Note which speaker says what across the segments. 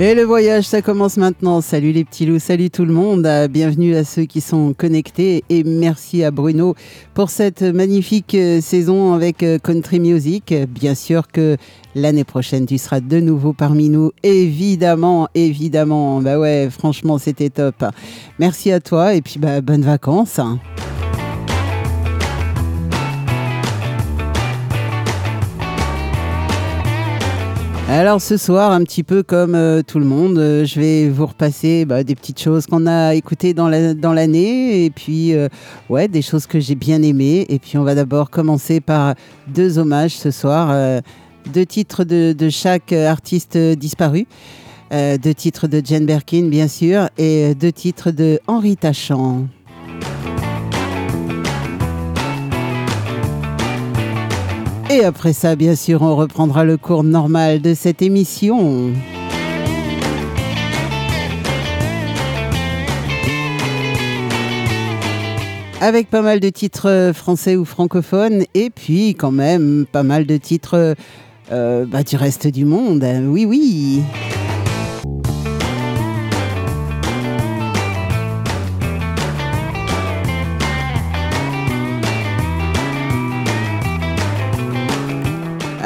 Speaker 1: Et le voyage, ça commence maintenant. Salut les petits loups, salut tout le monde. Euh, Bienvenue à ceux qui sont connectés et merci à Bruno pour cette magnifique euh, saison avec euh, Country Music. Bien sûr que l'année prochaine, tu seras de nouveau parmi nous. Évidemment, évidemment. Bah ouais, franchement, c'était top. Merci à toi et puis bah, bonnes vacances. Alors ce soir, un petit peu comme euh, tout le monde, euh, je vais vous repasser bah, des petites choses qu'on a écoutées dans la- dans l'année et puis euh, ouais des choses que j'ai bien aimées. Et puis on va d'abord commencer par deux hommages ce soir, euh, deux titres de, de chaque artiste disparu, deux titres de Jane Birkin bien sûr et deux titres de Henri Tachant. Et après ça, bien sûr, on reprendra le cours normal de cette émission. Avec pas mal de titres euh, français ou francophones, et puis quand même pas mal de titres euh, bah, du reste du monde. Oui, oui.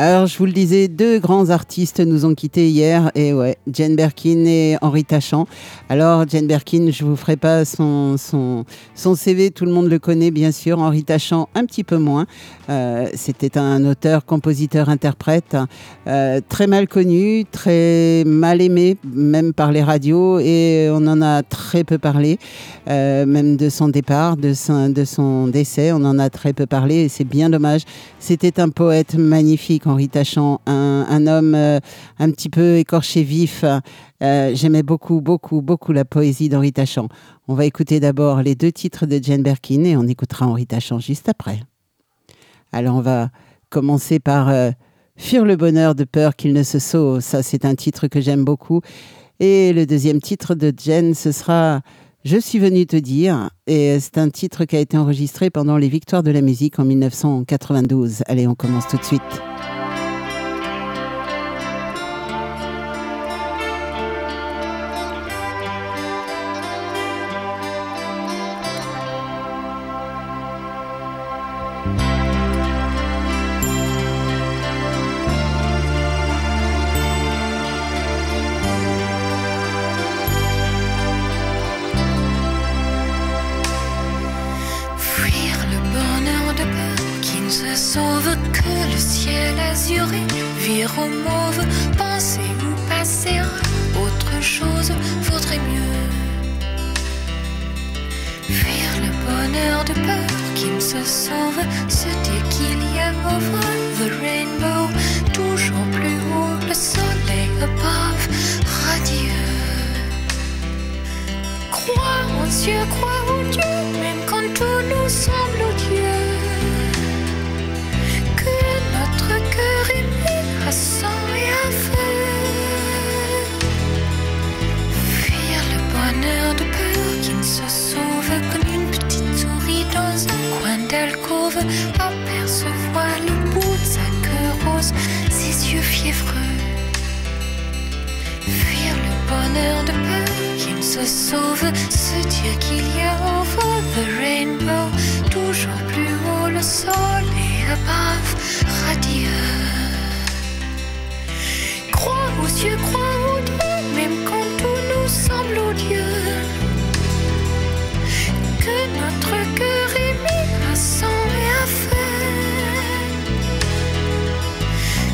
Speaker 1: Alors, je vous le disais, deux grands artistes nous ont quittés hier. Et ouais, Jane Birkin et Henri Tachant. Alors, Jane Birkin, je vous ferai pas son, son, son CV, tout le monde le connaît bien sûr. Henri Tachant, un petit peu moins. Euh, C'était un auteur, compositeur, interprète euh, très mal connu, très mal aimé, même par les radios. Et on en a très peu parlé, euh, même de son départ, de son, de son décès. On en a très peu parlé et c'est bien dommage. C'était un poète magnifique, Henri Tachant, un, homme euh, un petit peu écorché vif. Euh, J'aimais beaucoup, beaucoup, beaucoup la poésie d'Henri Tachant. On va écouter d'abord les deux titres de Jane Birkin et on écoutera Henri Tachant juste après. Alors on va commencer par euh, le bonheur de peur qu'il ne se sauve. Ça, c'est un titre que j'aime beaucoup. Et le deuxième titre de Jane, ce sera Je suis venu te dire. Et c'est un titre qui a été enregistré pendant les Victoires de la musique en 1992. Allez, on commence tout de suite.
Speaker 2: Se sauve, se dire qu'il y a over the rainbow, toujours plus haut le soleil above, radieux. Crois aux yeux, crois aux Dieu, même quand tout nous semble odieux. Que notre cœur est mis à sang et à feu.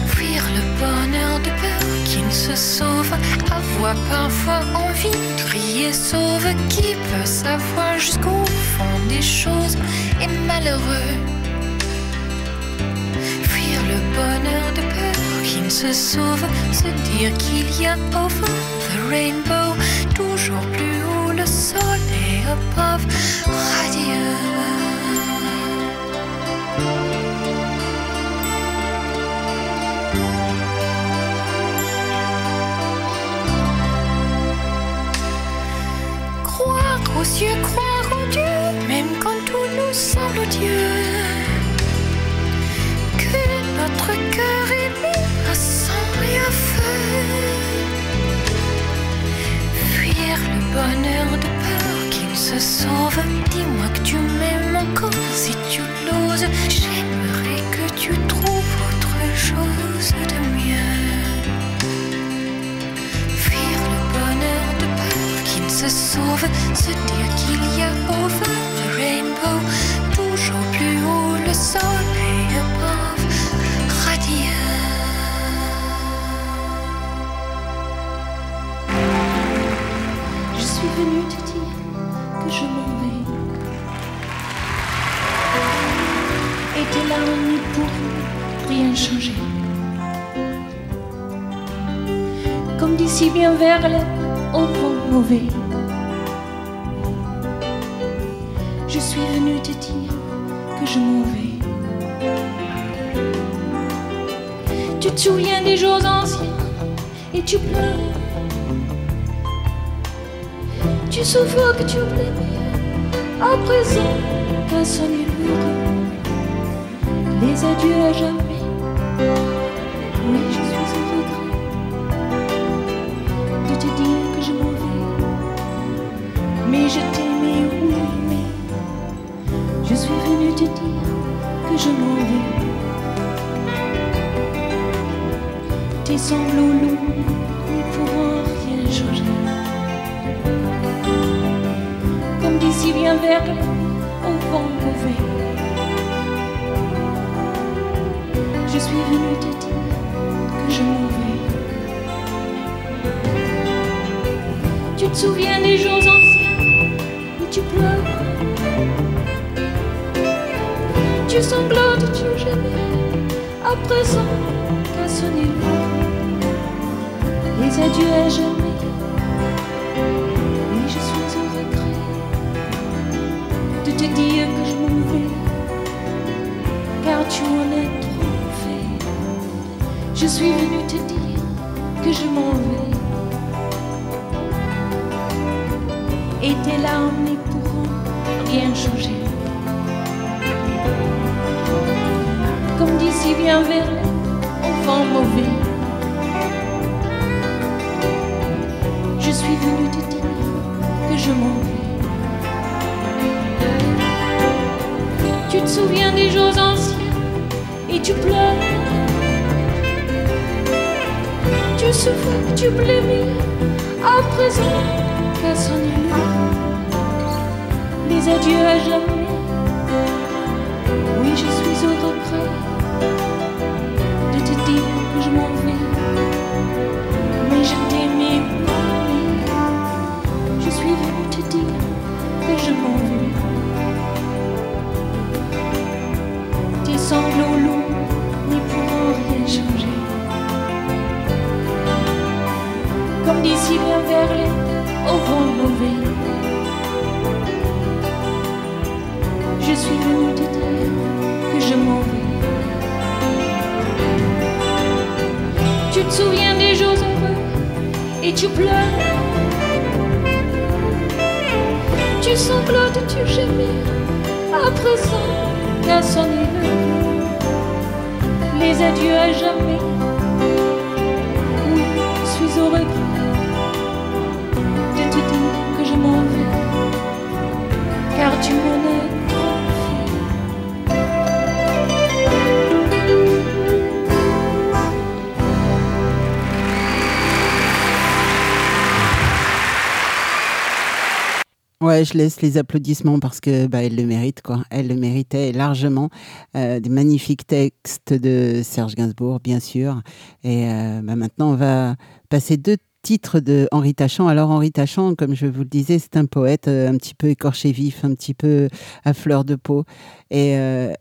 Speaker 2: Fuir le bonheur de peur qui ne se sauve, avoir parfois envie sauve, qui peut savoir jusqu'au fond des choses est malheureux? Fuir le bonheur de peur qui ne se sauve, se dire qu'il y a over the rainbow, toujours plus haut le soleil above, radieux. précieux croire en Dieu, même quand tout nous semble odieux. Que notre cœur est mis à sang et à feu. Fuir le bonheur de peur qu'il se sauve. Dis-moi que tu m'aimes encore si tu l'oses. J'aimerais que tu trouves autre chose de mieux. Se sauve. Se dire qu'il y a over the rainbow. Toujours plus haut le soleil
Speaker 3: te souviens des jours anciens et tu pleures. Tu suffoques, tu oublies à présent qu'à sonner l'heure. Les adieux à jamais. Oui, je suis au regret de te dire que je m'en vais. Mais je t'aimais, oui, mais je suis venue te dire que je m'en vais. Sanglots lourds ne pourront rien changer. comme d'ici bien vers le- au vent mauvais. Je suis venue te dire que je m'en vais. Tu te souviens des jours anciens où tu pleures, tu sanglotes, tu gemais. À présent qu'a sonné et tes larmes n'y pourront rien changer. Comme d'ici bien vers le au vent mauvais. Je suis venue te dire que je m'en vais. Tu te souviens des jours anciens et tu pleures. Tu souffres, tu blêmis à présent qu'à sonner l'heure. Les adieux à jamais. Oui, je suis au regret D'ici bien vers les au vent mauvais. Je suis venue te dire que je m'en vais. Tu te souviens des jours heureux et tu pleures. Tu sanglotes, tu gémis à présent qu'à sonner l'heure. Les adieux à jamais.
Speaker 1: Ouais, je laisse les applaudissements parce que bah, elle le mérite, quoi. Elle le méritait largement. Euh, des magnifiques textes de Serge Gainsbourg, bien sûr. Et euh, bah, maintenant, on va passer deux titres de Henri Tachant. Alors, Henri Tachant, comme je vous le disais, c'est un poète euh, un petit peu écorché vif, un petit peu à fleur de peau. Et, euh,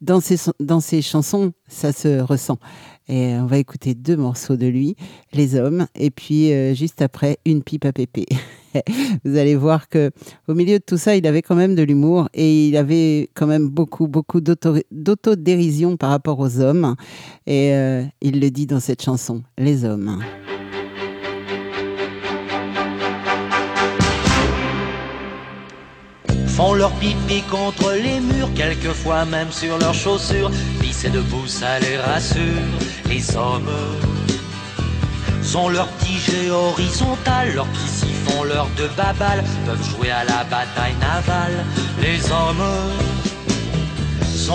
Speaker 1: dans, ses, dans ses chansons, ça se ressent. Et on va écouter deux morceaux de lui, Les Hommes, et puis euh, juste après, Une pipe à pépé. Vous allez voir que au milieu de tout ça, il avait quand même de l'humour et il avait quand même beaucoup, beaucoup d'auto- d'autodérision par rapport aux hommes. Et il le dit dans cette chanson, Les Hommes.
Speaker 4: Font leur pipi contre les murs, quelquefois même sur leurs chaussures. Pisser debout, ça les rassure, les hommes ont leur tige horizontal, leurs petits siphons, leurs de babal, peuvent jouer à la bataille navale. Les hommes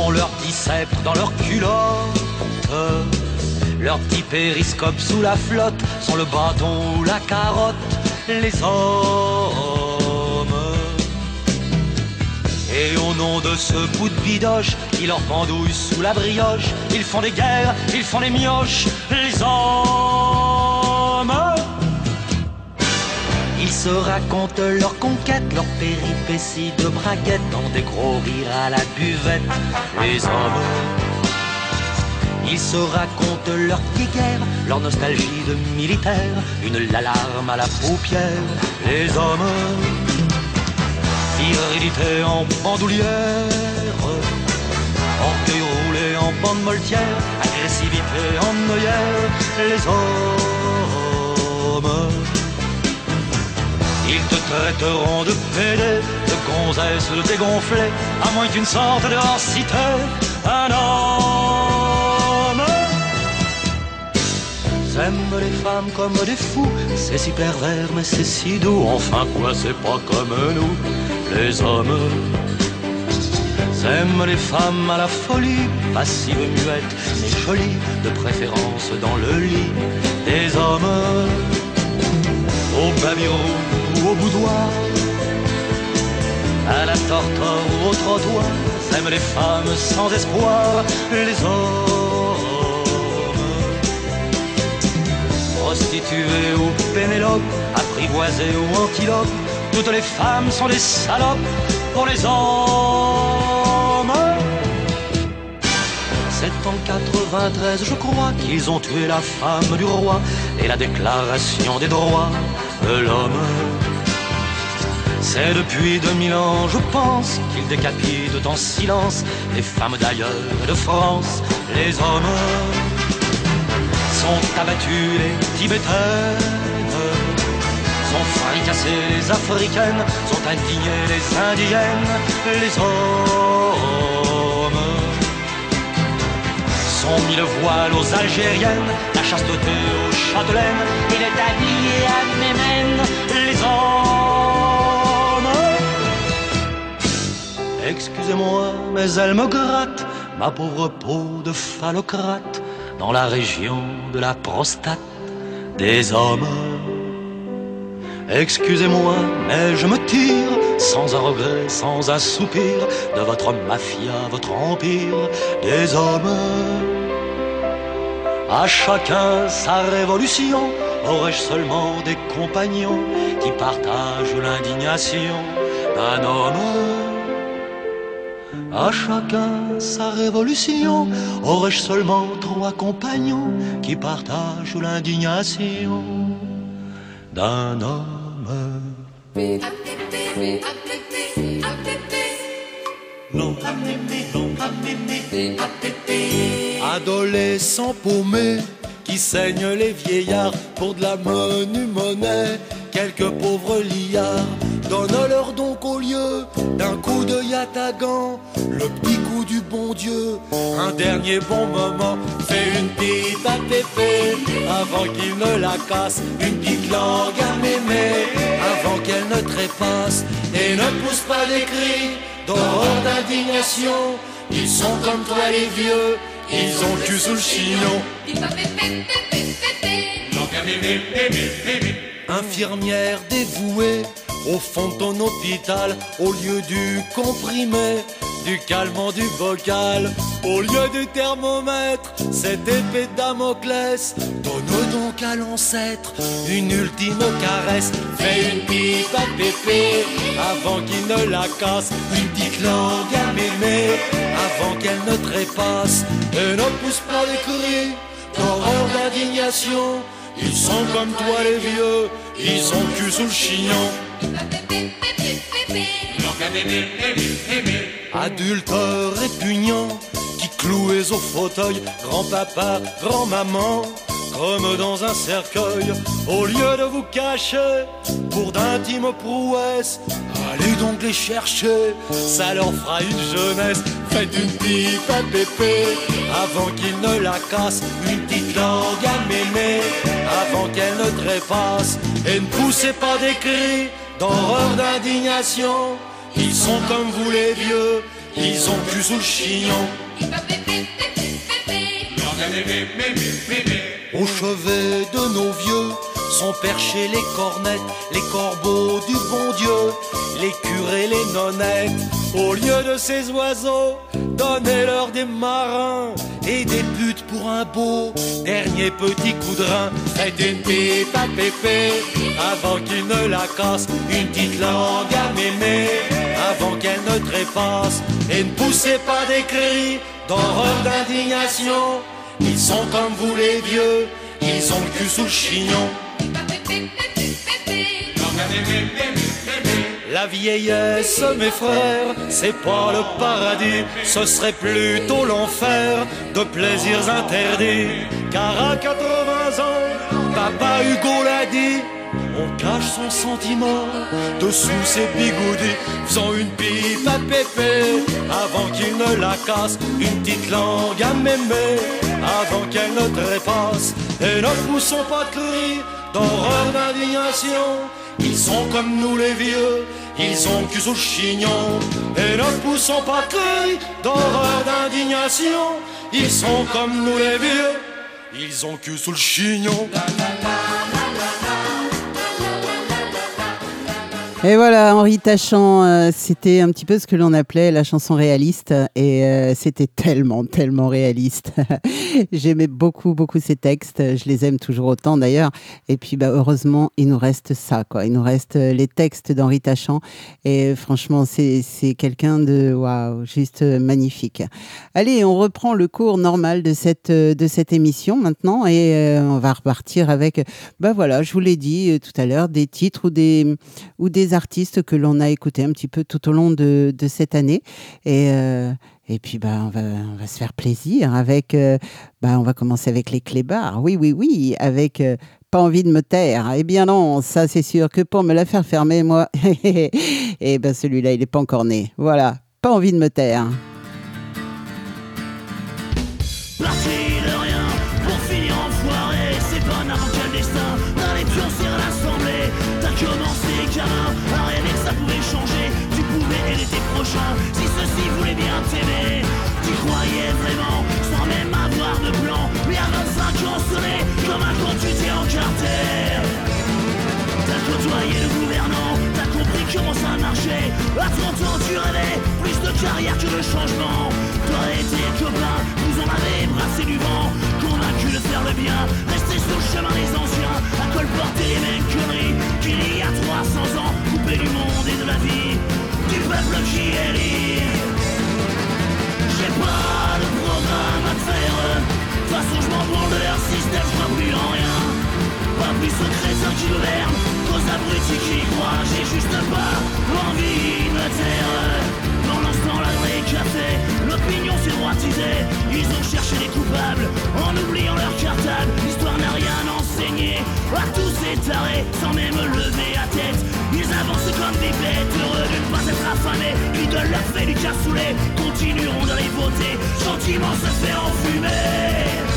Speaker 4: ont leur petits dans leur culotte. Leur petit périscope sous la flotte sont le bâton ou la carotte. Les hommes. Et au nom de ce bout de bidoche, qui leur pendouille sous la brioche, ils font des guerres, ils font des mioches, les hommes. Ils se racontent leurs conquêtes, leurs péripéties de braguettes, dans des gros rires à la buvette, les hommes. Ils se racontent leur guerre, leur nostalgie de militaire, une l'alarme à la paupière, les hommes. Virilité en bandoulière, orgueil roulé en bande moltière, agressivité en œillère, les hommes. Ils te traiteront de pédé, de gonzesse, de dégonflé, à moins qu'une sorte de cité, un homme. S'aiment les femmes comme des fous, c'est si pervers mais c'est si doux, enfin quoi c'est pas comme nous, les hommes. S'aiment les femmes à la folie, passives, muettes, mais jolies, de préférence dans le lit des hommes. Au babiro ou au boudoir, à la torture ou au trottoir, s'aiment les femmes sans espoir, les hommes. Prostituées ou Pénélope, apprivoisées ou antilopes, toutes les femmes sont des salopes pour les hommes. C'est en 93, je crois, qu'ils ont tué la femme du roi et la déclaration des droits de l'homme. C'est depuis 2000 ans, je pense, qu'ils décapitent en silence les femmes d'ailleurs et de France, les hommes sont abattus les Tibétaines, sont fricassés les Africaines, sont indignées les Indiennes, les hommes sont mis le voile aux Algériennes, la chasteté aux Châtelaines, il est habillé à Mémène, les hommes. Excusez-moi, mais elle me gratte, ma pauvre peau de phallocrate, dans la région de la prostate des hommes. Excusez-moi, mais je me tire, sans un regret, sans un soupir, de votre mafia, votre empire des hommes. À chacun sa révolution, aurais-je seulement des compagnons qui partagent l'indignation d'un homme? À chacun sa révolution. Aurais-je seulement trois compagnons qui partagent l'indignation d'un homme?
Speaker 5: Adolescents paumés qui saignent les vieillards pour de la menu monnaie. Quelques pauvres liards donne-leur donc au lieu d'un coup de yatagan le petit coup du bon Dieu. Un dernier bon moment, fais une pipe à pépé avant qu'il ne la casse. Une petite langue à mémé avant qu'elle ne trépasse et ne pousse pas des cris d'horreur d'indignation. Ils sont comme toi les vieux, ils ont le cul sous le chignon. Infirmière dévouée au fond de ton hôpital, au lieu du comprimé, du calmant du vocal, au lieu du thermomètre, cette épée Damoclès, donne donc à l'ancêtre une ultime caresse. Fais une pipe à pépé avant qu'il ne la casse, une petite langue à mémé avant qu'elle ne trépasse, et ne pousse pas les cris d'horreur d'indignation. Ils sont comme toi les vieux, ils ont cul sous le chignon. Adultes répugnants qui cloués au fauteuil, grand-papa, grand-maman, comme dans un cercueil, au lieu de vous cacher pour d'intimes prouesses, Allez donc les chercher, ça leur fera une jeunesse. Faites une pipe à pépé avant qu'ils ne la cassent. Une petite langue à mémé avant qu'elle ne trépasse. Et ne poussez pas des cris d'horreur, d'indignation. Ils sont comme vous les vieux, ils ont cul sous le chignon. Au chevet de nos vieux sont perchés les cornettes, les corbeaux du bon Dieu, les curés, les nonnettes. Au lieu de ces oiseaux, donnez-leur des marins et des putes pour un beau dernier petit coup de rein. Faites une pipe à pépé avant qu'il ne la casse, une petite langue à mémé avant qu'elle ne trépasse. Et ne poussez pas des cris d'horreur, d'indignation. Ils sont comme vous les vieux, ils ont le cul sous le chignon. La vieillesse, mes frères, c'est pas le paradis, ce serait plutôt l'enfer de plaisirs interdits. Car à 80 ans, papa Hugo l'a dit, on cache son sentiment dessous ses bigoudis, faisant une pipe à pépé avant qu'il ne la casse, une petite langue à mémé avant qu'elle ne trépasse, et ne poussons pas de cris d'horreur d'indignation. Ils sont comme nous les vieux, ils ont cul sous le chignon, et ne poussons pas de cris d'horreur d'indignation. Ils sont comme nous les vieux, ils ont cul sous le chignon.
Speaker 1: Et voilà, Henri Tachant, euh, c'était un petit peu ce que l'on appelait la chanson réaliste. Et euh, c'était tellement, tellement réaliste. J'aimais beaucoup, beaucoup ces textes. Je les aime toujours autant d'ailleurs. Et puis, bah, heureusement, il nous reste ça, quoi. Il nous reste euh, les textes d'Henri Tachant. Et franchement, c'est quelqu'un de, waouh, juste magnifique. Allez, on reprend le cours normal de cette, de cette émission maintenant. Et euh, on va repartir avec, bah voilà, je vous l'ai dit euh, tout à l'heure, des titres ou des, ou des artistes que l'on a écoutés un petit peu tout au long de, cette année. Et, euh, et puis, bah, on, va, se faire plaisir avec. bah, on va commencer avec les clébards. Oui, oui, oui, avec. euh, pas envie de me taire. Eh bien non, ça c'est sûr que pour me la faire fermer, moi, eh ben celui-là, il n'est pas encore né. Voilà, pas envie de me taire.
Speaker 6: Comment ça marchait. À 30 ans, tu rêvais plus de carrière que de changement. Toi et tes copains, vous en avez brassé du vent. Convaincu de faire le bien, rester sur le chemin des anciens. À colporter les mêmes conneries qu'il y a 300 ans. Coupé du monde et de la vie, du peuple qui est. J'ai pas de programme à te faire. De toute façon, je m'en branle de leur système, je crois plus en rien. Pas plus au chrétien qui gouverne qu'aux abrutis qui croient. J'ai juste pas envie de me taire. Pendant ce la vraie café, l'opinion s'est droitisée. Ils ont cherché les coupables en oubliant leur cartable. L'histoire n'a rien enseigné à tous ces sans même lever la tête. Ils avancent comme des bêtes, heureux de ne pas être affamés. Puis de leur fait du cassoulet, continueront de les voter. Gentiment se faire enfumer.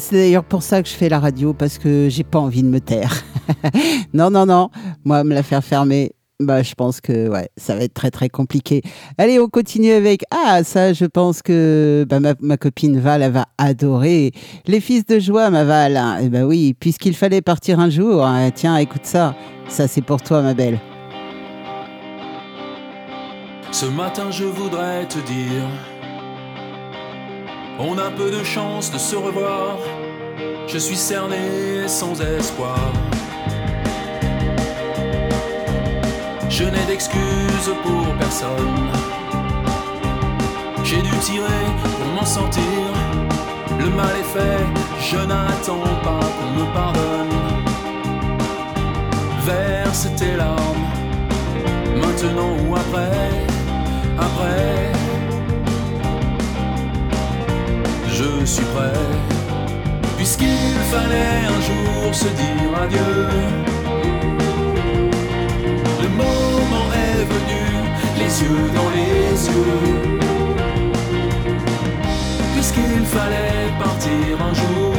Speaker 1: C'est d'ailleurs pour ça que je fais la radio, parce que j'ai pas envie de me taire. non, non, non, moi me la faire fermer, bah je pense que ouais, ça va être très très compliqué. Allez, on continue avec ah ça, je pense que bah, ma, copine Val elle va adorer les fils de joie, ma Val. hein. Eh ben oui, puisqu'il fallait partir un jour. hein. Tiens, écoute ça, ça c'est pour toi, ma belle.
Speaker 7: Ce matin je voudrais te dire On a peu de chance de se revoir. Je suis cerné sans espoir. Je n'ai d'excuses pour personne. J'ai dû tirer pour m'en sortir. Le mal est fait, je n'attends pas qu'on me pardonne. Verse tes larmes Maintenant ou après, après, je suis prêt. Puisqu'il fallait un jour se dire adieu, le moment est venu, les yeux dans les yeux. Puisqu'il fallait partir un jour,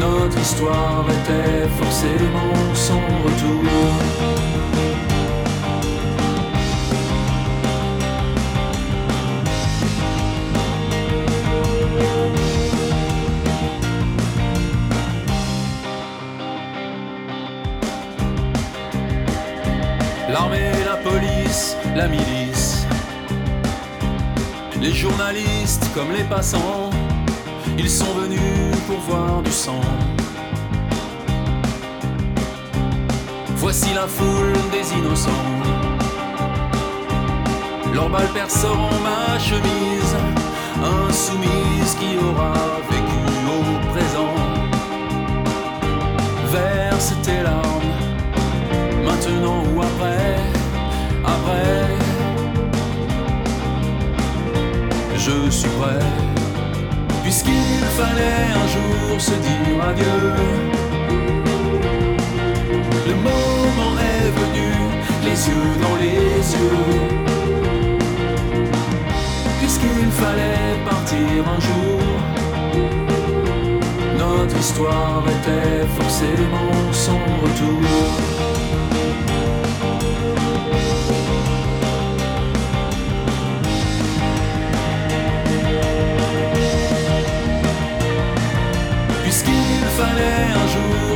Speaker 7: notre histoire était forcément sans retour. L'armée, la police, la milice, les journalistes comme les passants, ils sont venus pour voir du sang. Voici la foule des innocents. Leurs balles perceront ma chemise, insoumise qui aura vécu au présent. Verse tes larmes, maintenant ou après, après. Je suis prêt, puisqu'il fallait un jour se dire adieu. Le moment est venu, les yeux dans les yeux. Puisqu'il fallait partir un jour, notre histoire était forcément sans retour.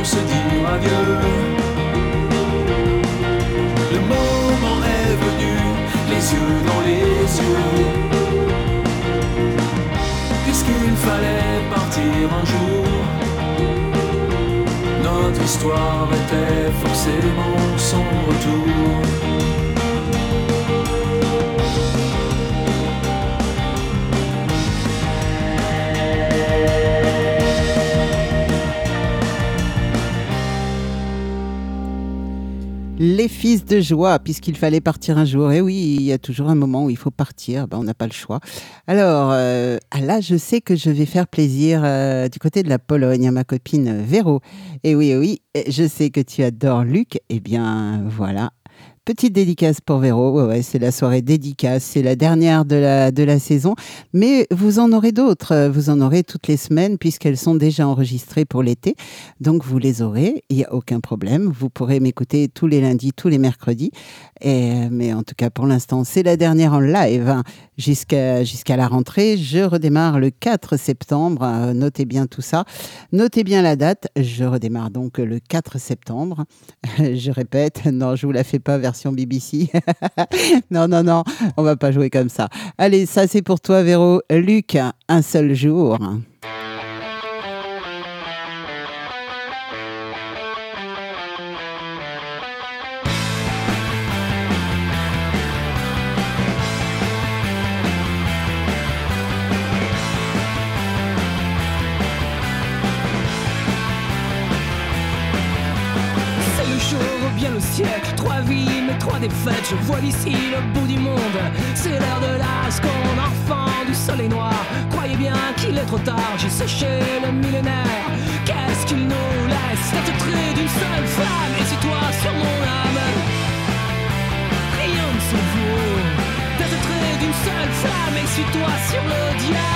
Speaker 7: Se dire adieu. Le moment est venu, les yeux dans les yeux. Puisqu'il fallait partir un jour, notre histoire était forcément sans retour.
Speaker 1: Les fils de joie, puisqu'il fallait partir un jour. Et oui, il y a toujours un moment où il faut partir, ben, on n'a pas le choix. Alors, euh, ah là, je sais que je vais faire plaisir euh, du côté de la Pologne à ma copine Véro. Et oui, oui, je sais que tu adores Luc. Eh bien, voilà. Petite dédicace pour Véro, ouais, ouais, c'est la soirée dédicace, c'est la dernière de la, de la saison, mais vous en aurez d'autres, vous en aurez toutes les semaines puisqu'elles sont déjà enregistrées pour l'été, donc vous les aurez, il n'y a aucun problème, vous pourrez m'écouter tous les lundis, tous les mercredis, et, mais en tout cas pour l'instant c'est la dernière en live hein, jusqu'à la rentrée, je redémarre le 4 septembre, euh, notez bien tout ça, notez bien la date, je redémarre donc le 4 septembre, je répète, non je vous la fais pas version BBC. non, non, non, on va pas jouer comme ça. Allez, ça c'est pour toi, Véro. Luc, un seul jour.
Speaker 8: D'ici le bout du monde. C'est l'heure de qu'on enfant du soleil noir. Croyez bien qu'il est trop tard, j'ai séché le millénaire. Qu'est-ce qu'il nous laisse Cette trait d'une seule flamme? Et c'est toi sur mon âme. Rien ne se vaut. flamme et suis-toi sur le diable.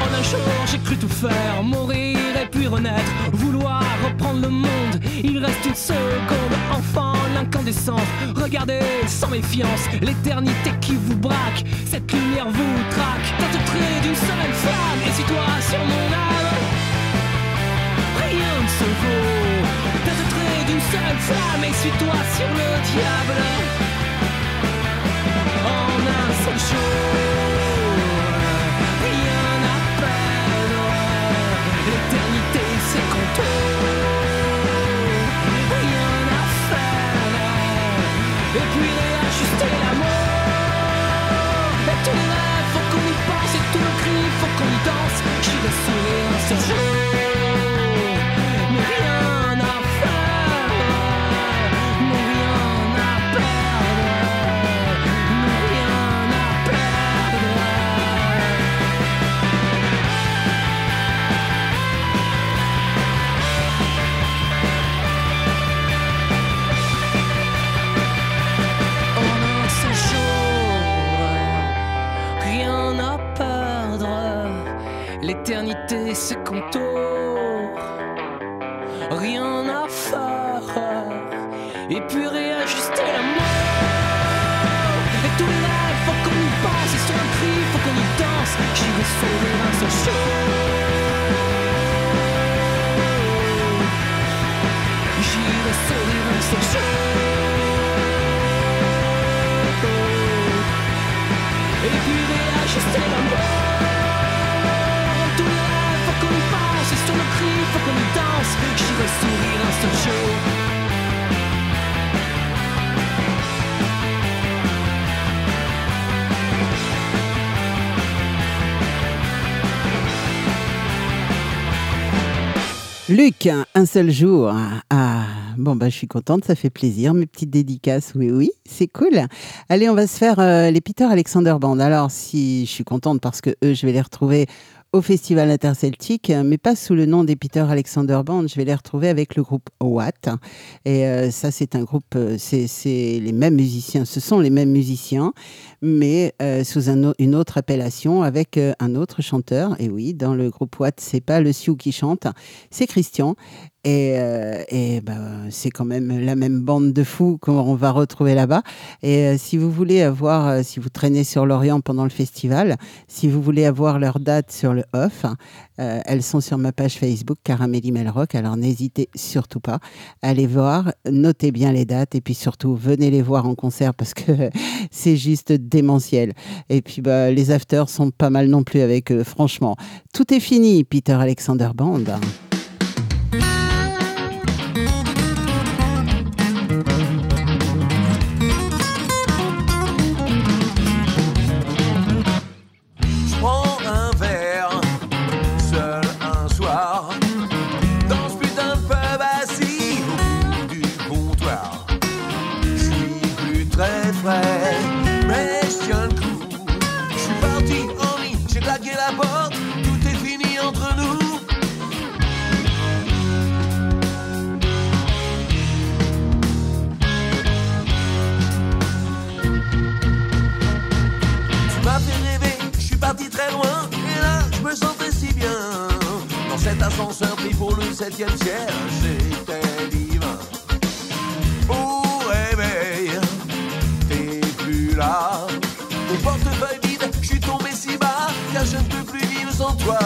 Speaker 8: En un jour, j'ai cru tout faire, mourir et puis renaître, vouloir reprendre le monde. Il reste une seconde, enfant, l'incandescence. Regardez sans méfiance l'éternité qui vous braque. Cette lumière vous traque, tente trait d'une seule flamme. Et si toi sur mon âme, rien ne se vaut. Seule flamme, et suis-toi sur le diable. En un seul jour, rien à perdre. L'éternité, c'est contours, rien à faire. Et puis réajuster l'amour. Et tous les rêves, faut qu'on y pense. Et tout le cri, faut qu'on y danse. J'irai sourire un un seul jour.
Speaker 1: Ah, bon, bah, je suis contente, ça fait plaisir. Mes petites dédicaces, oui, oui, c'est cool. Allez, on va se faire euh, les Peter Alexander Band. Alors, si je suis contente parce que eux, je vais les retrouver au Festival Interceltique, mais pas sous le nom des Peter Alexander Band. Je vais les retrouver avec le groupe Watt. Et euh, ça, c'est un groupe, euh, c'est les mêmes musiciens, ce sont les mêmes musiciens, mais euh, sous une autre appellation avec euh, un autre chanteur. Et oui, dans le groupe Watt, c'est pas le Sioux qui chante, c'est Christian. Et, euh, et ben, c'est quand même la même bande de fous qu'on va retrouver là-bas. Et euh, si vous voulez avoir, euh, si vous traînez sur l'Orient pendant le festival, si vous voulez avoir leur date sur le off, euh, elles sont sur ma page Facebook Caramelli Melrock. Alors n'hésitez surtout pas à aller voir, notez bien les dates et puis surtout venez les voir en concert parce que c'est juste démentiel. Et puis bah, les afters sont pas mal non plus avec eux, franchement. Tout est fini, Peter Alexander Band.
Speaker 9: Parti très loin, et là je me sentais si bien. Dans cet ascenseur pris pour le septième ciel, c'était divin. Au réveil, t'es plus là. Ton portefeuille vide, je suis tombé si bas, car je ne peux plus vivre sans toi.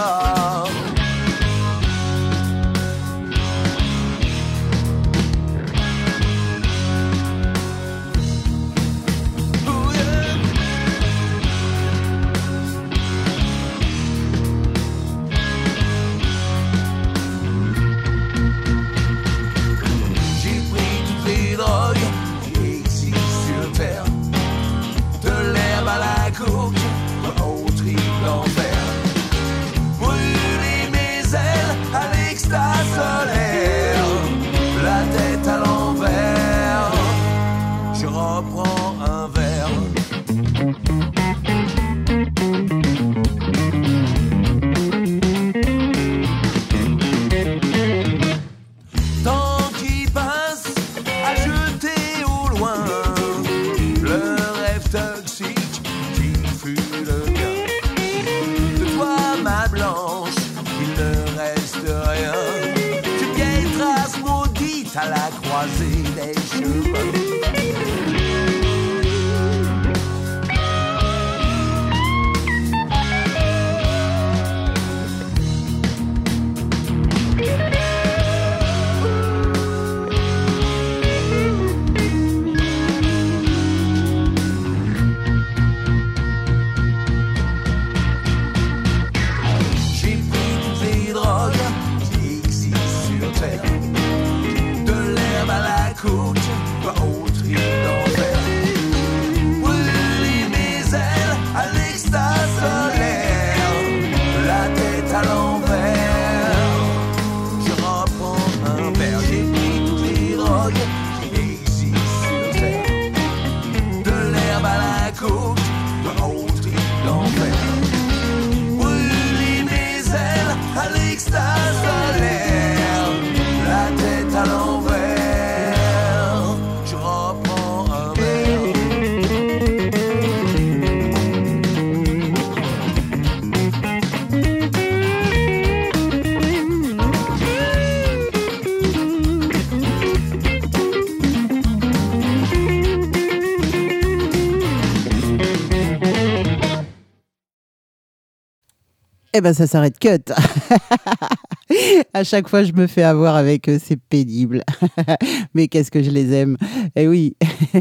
Speaker 1: Eh ben ça s'arrête cut. à chaque fois, je me fais avoir avec eux, c'est pénible. Mais qu'est-ce que je les aime. Eh oui.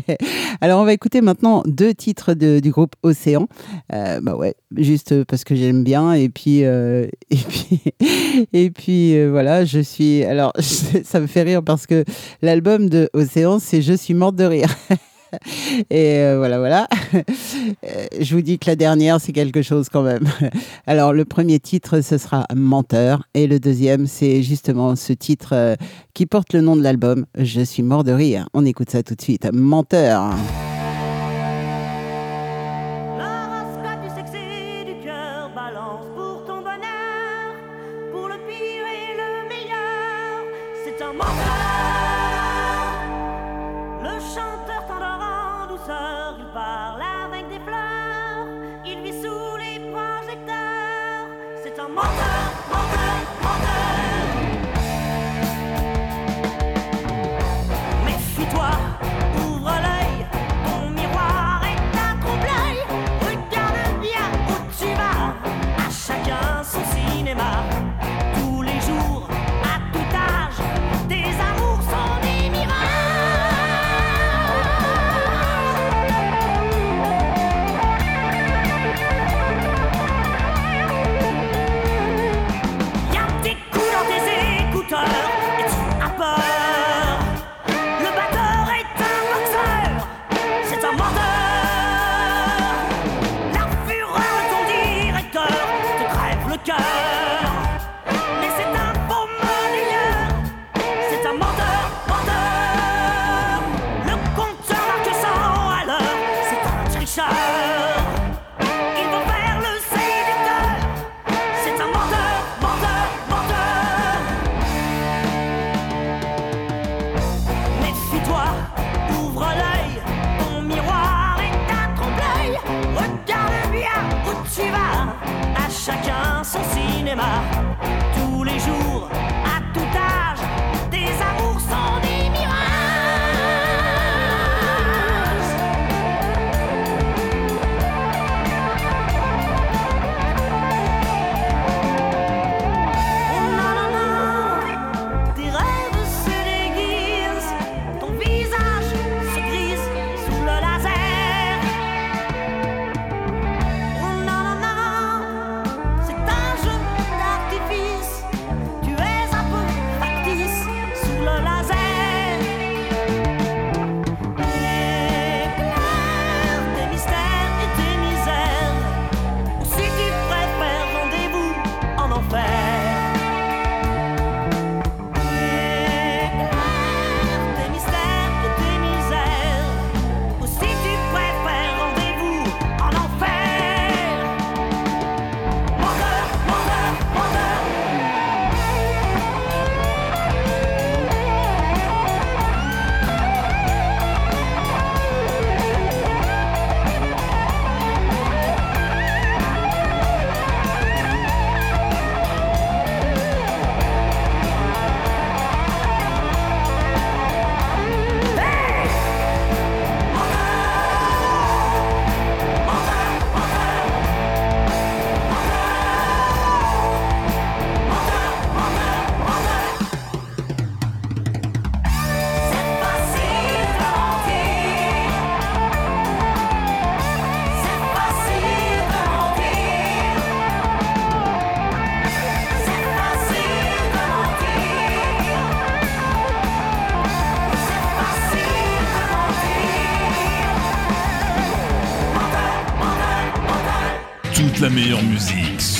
Speaker 1: Alors, on va écouter maintenant deux titres de- du groupe Océan. Euh, bah ouais, juste parce que j'aime bien. Et puis, euh, et puis, et puis euh, voilà, je suis. Alors, ça me fait rire parce que l'album de Océan, c'est Je suis morte de rire. Et euh, voilà, voilà. Euh, Je vous dis que la dernière, c'est quelque chose quand même. Alors, le premier titre, ce sera Menteur. Et le deuxième, c'est justement ce titre euh, qui porte le nom de l'album, Je suis mort de rire. On écoute ça tout de suite. Menteur.
Speaker 10: side.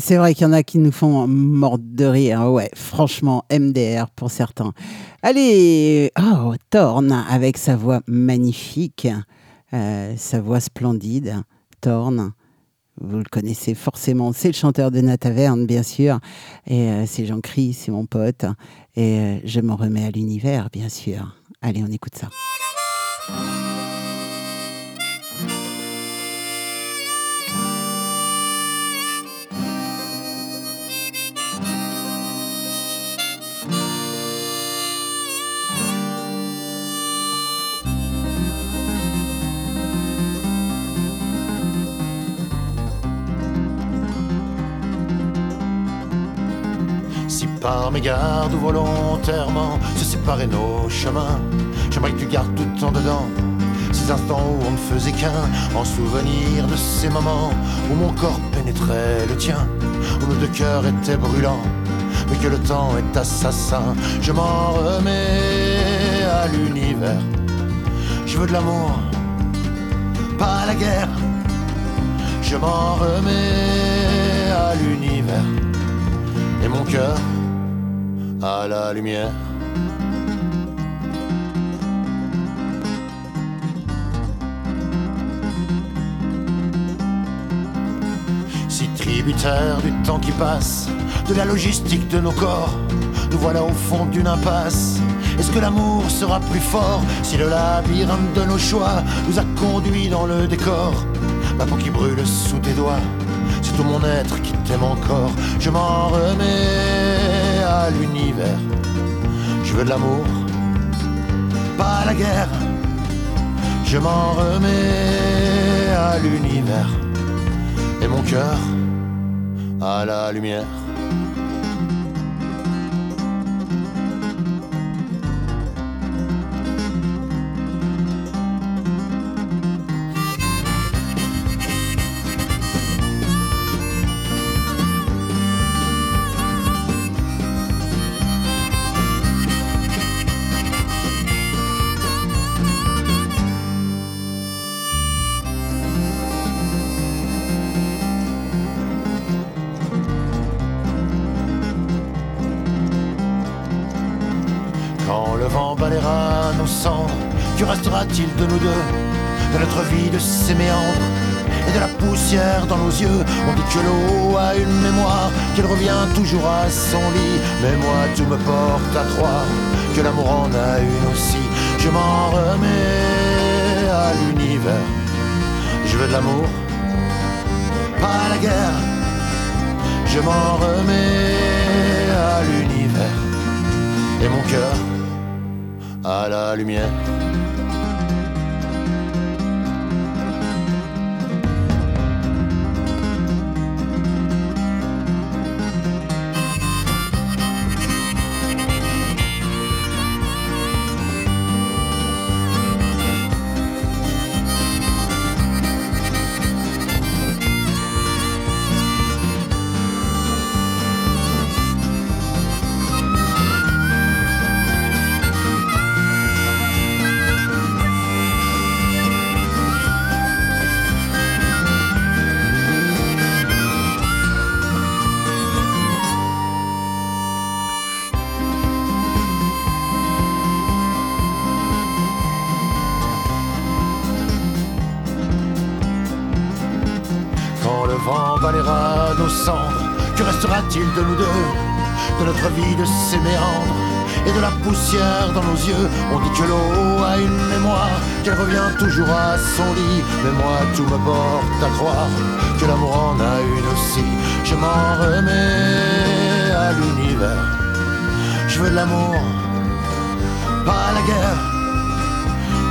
Speaker 1: C'est vrai qu'il y en a qui nous font mordre de rire. Ouais, franchement, MDR pour certains. Allez, oh, Thorne avec sa voix magnifique, euh, sa voix splendide. Thorne, vous le connaissez forcément, c'est le chanteur de Nataverne, bien sûr. Et euh, c'est Jean-Cri, c'est mon pote. Et euh, je m'en remets à l'univers, bien sûr. Allez, on écoute ça.
Speaker 11: Par mégarde ou volontairement se séparer nos chemins, j'aimerais que tu gardes tout le temps dedans ces instants où on ne faisait qu'un, en souvenir de ces moments où mon corps pénétrait le tien, où nos deux cœurs étaient brûlants, mais que le temps est assassin. Je m'en remets à l'univers. Je veux de l'amour, pas la guerre. Je m'en remets à l'univers et mon cœur à la lumière. tributaires du temps qui passe, de la logistique de nos corps. Nous voilà au fond d'une impasse. Est-ce que l'amour sera plus fort si le labyrinthe de nos choix nous a conduits dans le décor? Ma peau qui brûle sous tes doigts, c'est tout mon être qui t'aime encore. Je m'en remets l'univers. Je veux de l'amour, pas la guerre. Je m'en remets à l'univers et mon cœur à la lumière. De nous deux, de notre vie, de ses méandres et de la poussière dans nos yeux? On dit que l'eau a une mémoire, qu'elle revient toujours à son lit. Mais moi, tout me porte à croire que l'amour en a une aussi. Je m'en remets à l'univers. Je veux de l'amour, pas la guerre. Je m'en remets à l'univers et mon cœur à la lumière. De nous deux De notre vie, de ses méandres et de la poussière dans nos yeux? On dit que l'eau a une mémoire, qu'elle revient toujours à son lit. Mais moi tout me porte à croire que l'amour en a une aussi. Je m'en remets à l'univers. Je veux de l'amour, pas la guerre.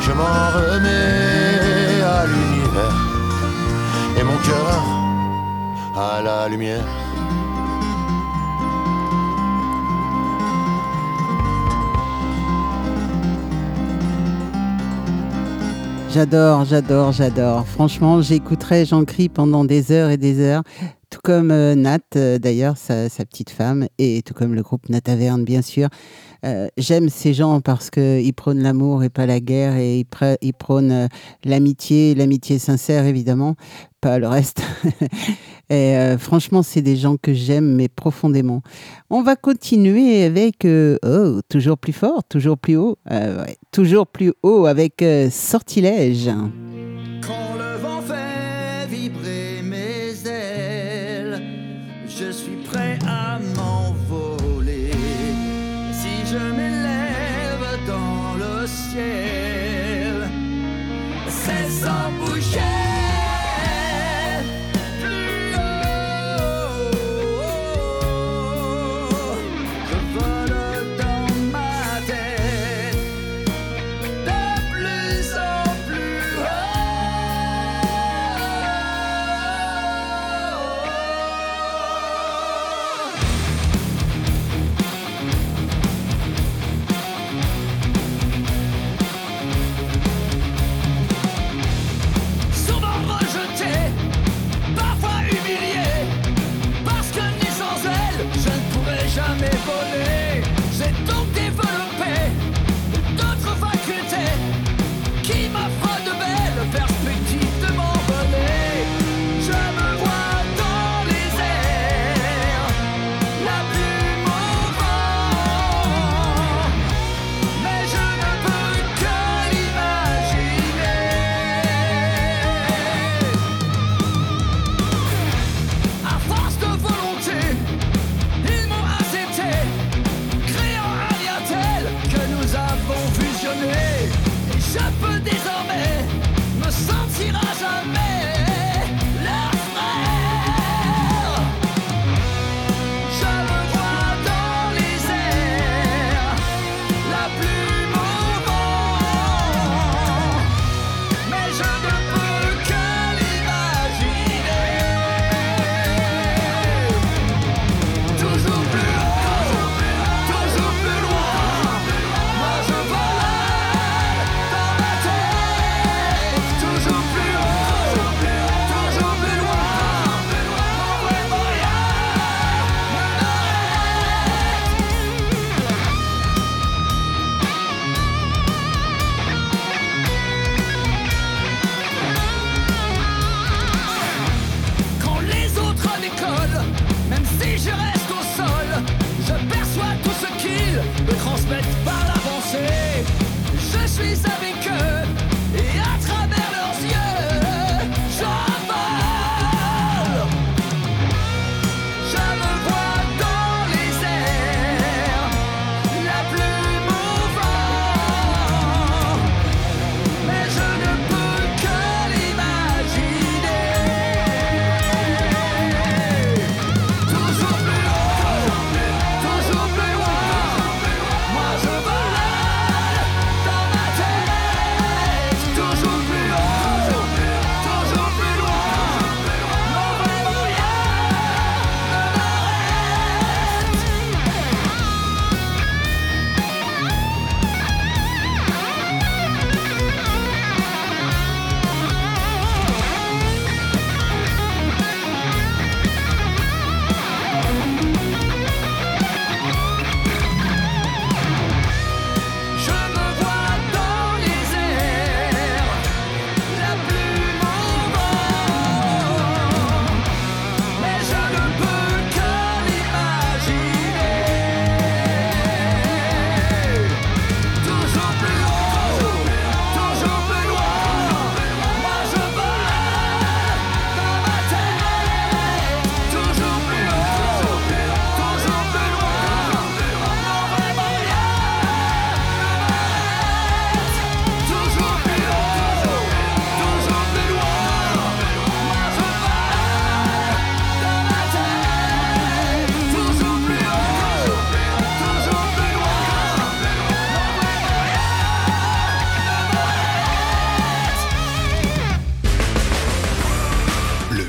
Speaker 11: Je m'en remets à l'univers. Et mon cœur à la lumière.
Speaker 1: J'adore, j'adore, j'adore. Franchement, j'écouterai Jean Cri pendant des heures et des heures. Tout comme euh, Nat, euh, d'ailleurs, sa, petite femme, et tout comme le groupe Nat Taverne, bien sûr. Euh, J'aime ces gens parce qu'ils prônent l'amour et pas la guerre, et ils, prônent l'amitié, l'amitié sincère, évidemment, pas le reste. euh, franchement, c'est des gens que j'aime, mais profondément. On va continuer avec, euh, oh, toujours plus fort, toujours plus haut, euh, toujours plus haut avec Sortilège.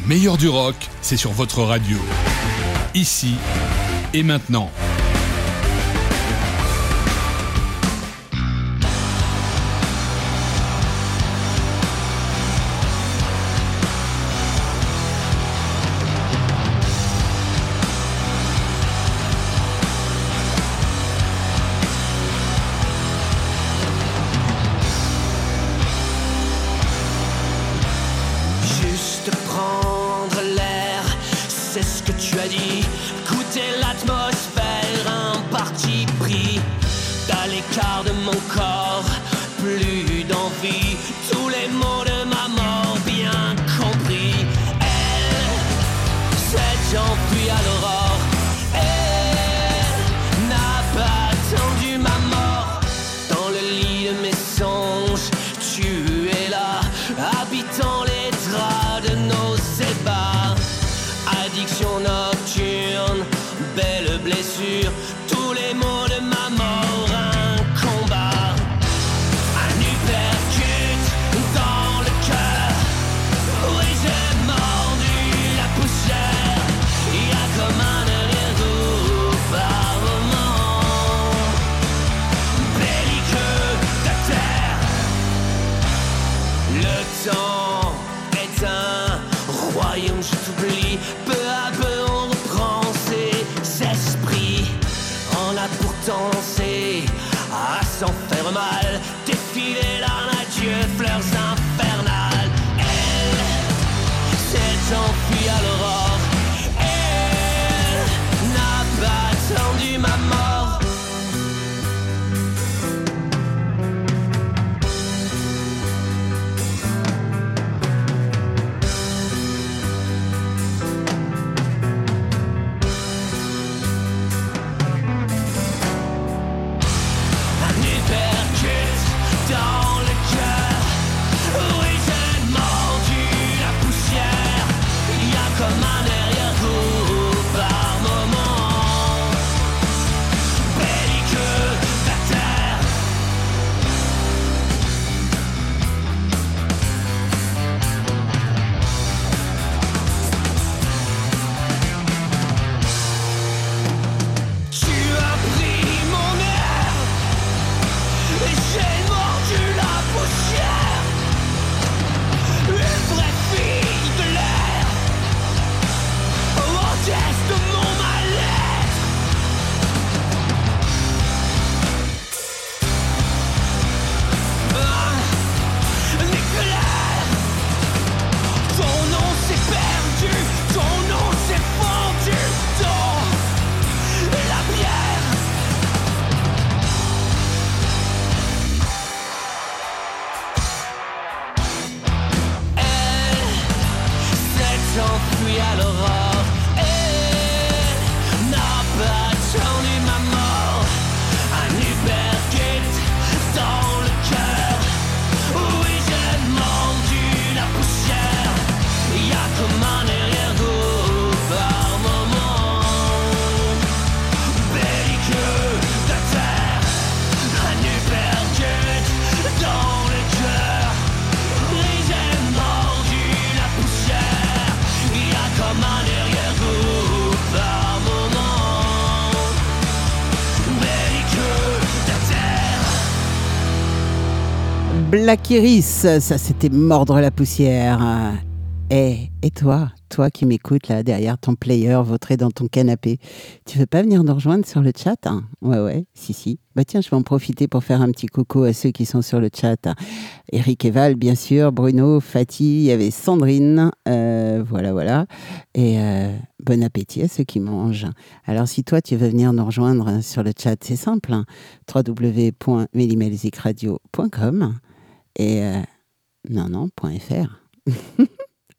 Speaker 12: meilleur du rock, c'est sur votre radio. Ici et maintenant.
Speaker 1: Black Iris, ça c'était mordre la poussière. Et, et toi, toi qui m'écoutes là derrière ton player, vautré dans ton canapé, tu veux pas venir nous rejoindre sur le chat hein? Ouais, ouais, si, si. Bah tiens, je vais en profiter pour faire un petit coucou à ceux qui sont sur le chat. Eric et Val, bien sûr, Bruno, Fatih, il y avait Sandrine, euh, voilà, voilà. Et euh, bon appétit à ceux qui mangent. Alors si toi, tu veux venir nous rejoindre sur le chat, c'est simple, hein, et... euh, non, .fr.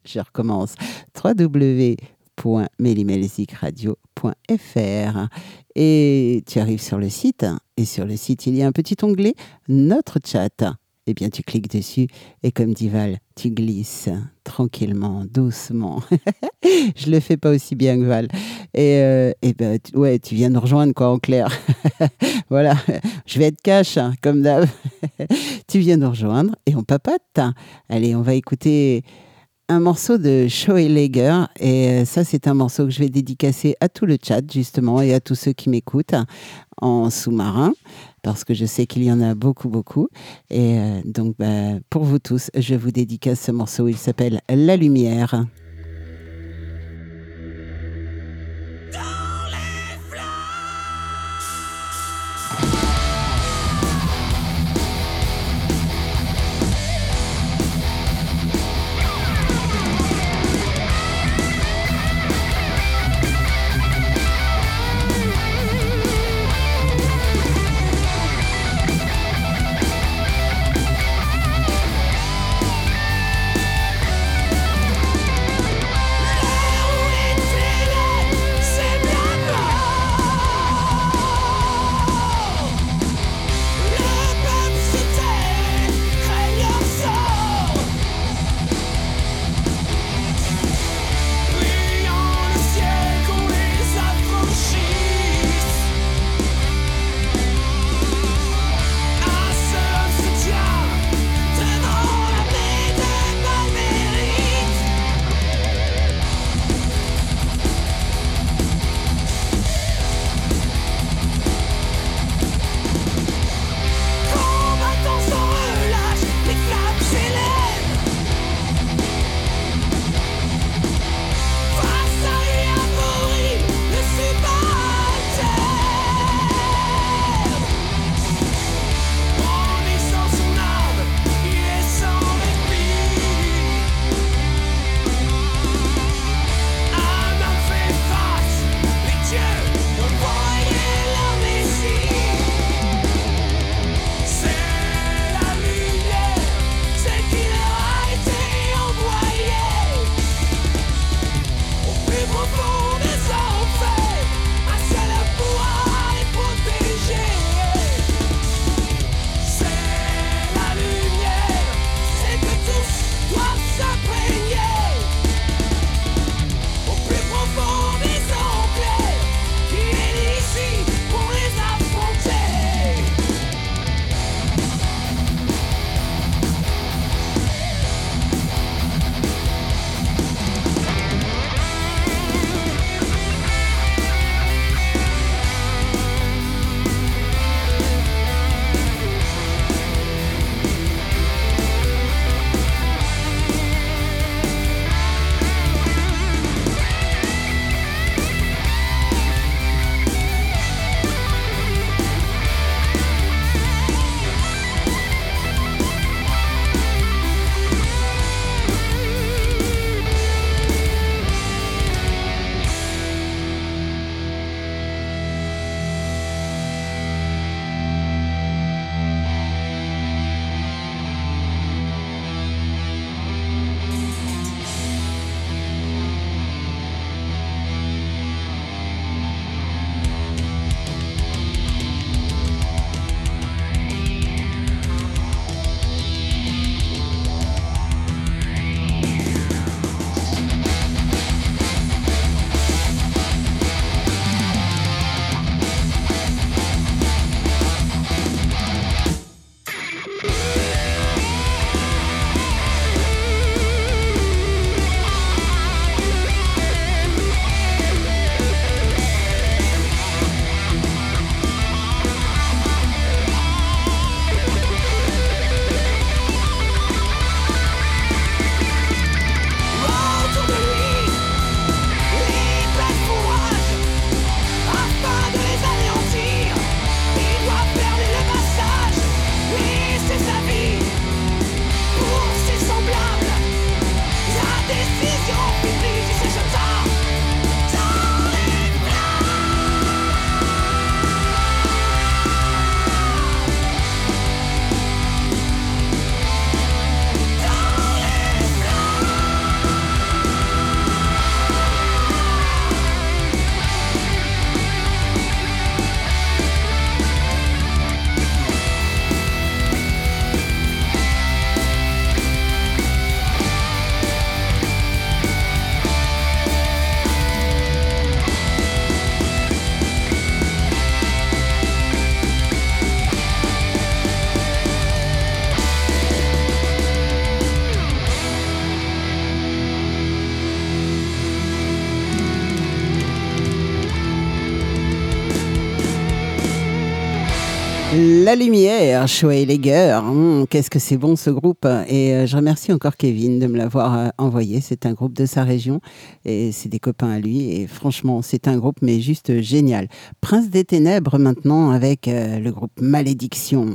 Speaker 1: Je recommence. www.mélimelzicradio.fr Et tu arrives sur le site. Et sur le site, il y a un petit onglet Notre chat. Eh bien, tu cliques dessus et comme dit Val, tu glisses tranquillement, doucement. Je le fais pas aussi bien que Val. Et, euh, et ben, ouais, tu viens nous rejoindre, quoi, en clair. voilà, je vais être cash, hein, comme d'hab. tu viens nous rejoindre et on papote. Allez, on va écouter un morceau de Shoei Lager et euh, ça c'est un morceau que je vais dédicacer à tout le chat justement et à tous ceux qui m'écoutent en sous-marin parce que je sais qu'il y en a beaucoup beaucoup et euh, donc bah, pour vous tous je vous dédicace ce morceau il s'appelle La Lumière. Lumière, Schweiger. Hum, Qu'est-ce que c'est bon ce groupe. Et euh, je remercie encore Kevin de me l'avoir euh, envoyé. C'est un groupe de sa région et c'est des copains à lui. Et franchement, c'est un groupe mais juste génial. Prince des Ténèbres maintenant avec euh, le groupe Malédiction.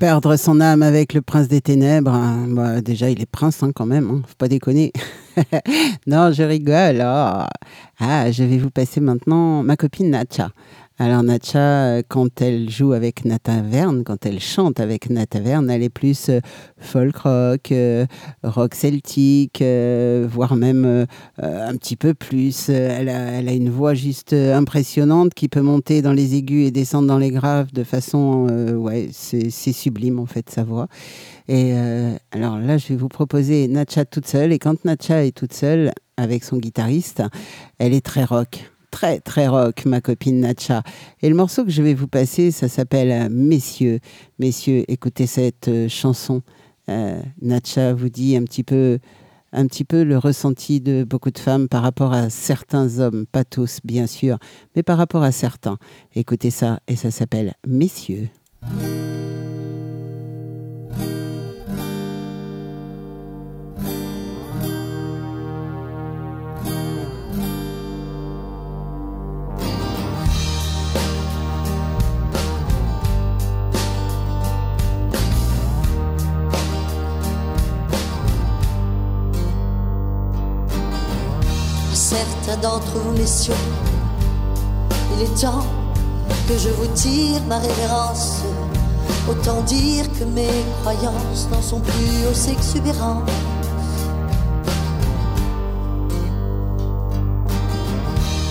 Speaker 1: Perdre son âme avec le prince des ténèbres. Bah, déjà, il est prince hein, quand même, hein. faut pas déconner. non, je rigole. oh. Ah, je vais vous passer maintenant ma copine Natcha. Alors Natcha, euh, quand elle joue avec Nata Verne, quand elle chante avec Nata Verne, elle est plus euh, folk rock, euh, rock celtique, voire même un petit peu plus. Elle a, une voix juste impressionnante qui peut monter dans les aigus et descendre dans les graves de façon, ouais, c'est sublime en fait sa voix. Et alors là, je vais vous proposer Natcha toute seule. Et quand Natcha est toute seule avec son guitariste, elle est très rock très très rock, ma copine Natcha. Et le morceau que je vais vous passer, ça s'appelle euh, Messieurs. Messieurs, écoutez cette euh, chanson. Euh, Natcha vous dit un petit peu un petit peu le ressenti de beaucoup de femmes par rapport à certains hommes, pas tous bien sûr, mais par rapport à certains. Écoutez ça et ça s'appelle Messieurs.
Speaker 13: Il est temps que je vous tire ma révérence. Autant dire que mes croyances n'en sont plus aussi exubérantes.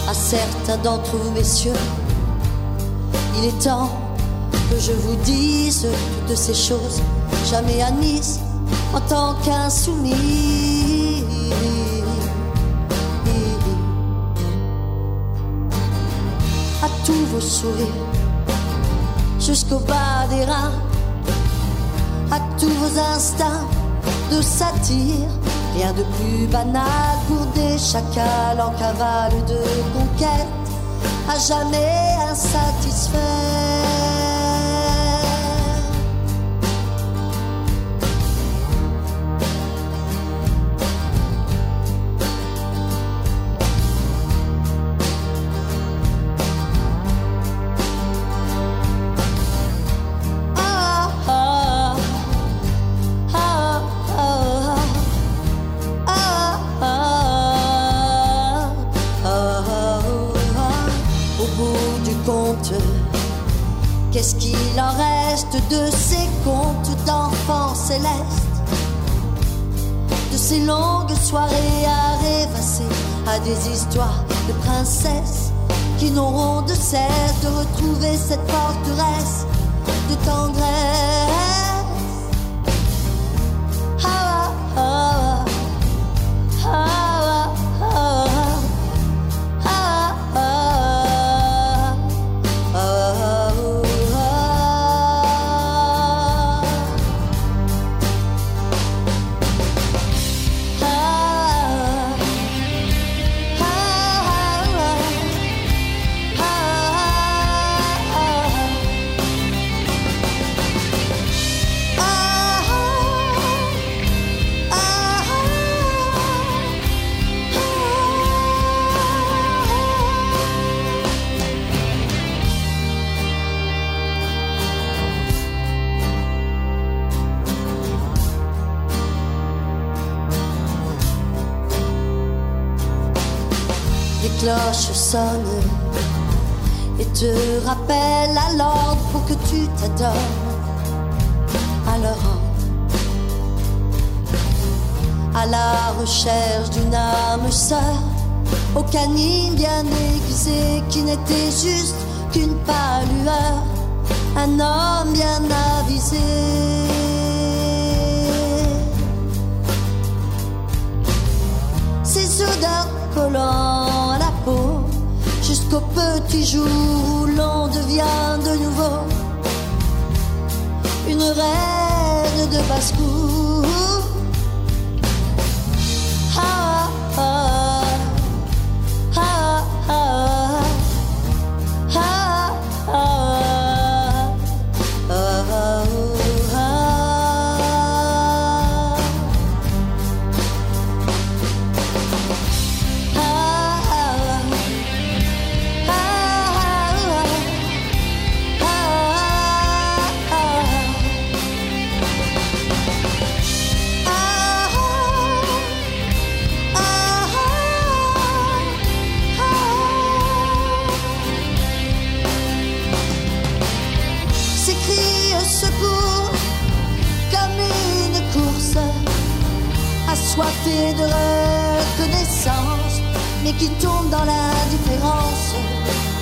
Speaker 13: À certains d'entre vous, messieurs, il est temps que je vous dise toutes ces choses jamais admises en tant qu'insoumis. À tous vos sourires, jusqu'au bas des reins, à tous vos instincts de satire. Rien de plus banal pour des en cavale de conquête, à jamais insatisfaits. De ces longues soirées à rêvasser à des histoires de princesses qui n'auront de cesse de retrouver cette forteresse de tendresse. Et te rappellent à l'ordre pour que tu t'adonnes à leur. À la recherche d'une âme sœur, aux canines bien aiguisées qui n'était juste qu'une pâle un homme bien avisé. Jusqu'au petit jour où l'on devient de nouveau une reine de basse-cour. Qui tombe dans l'indifférence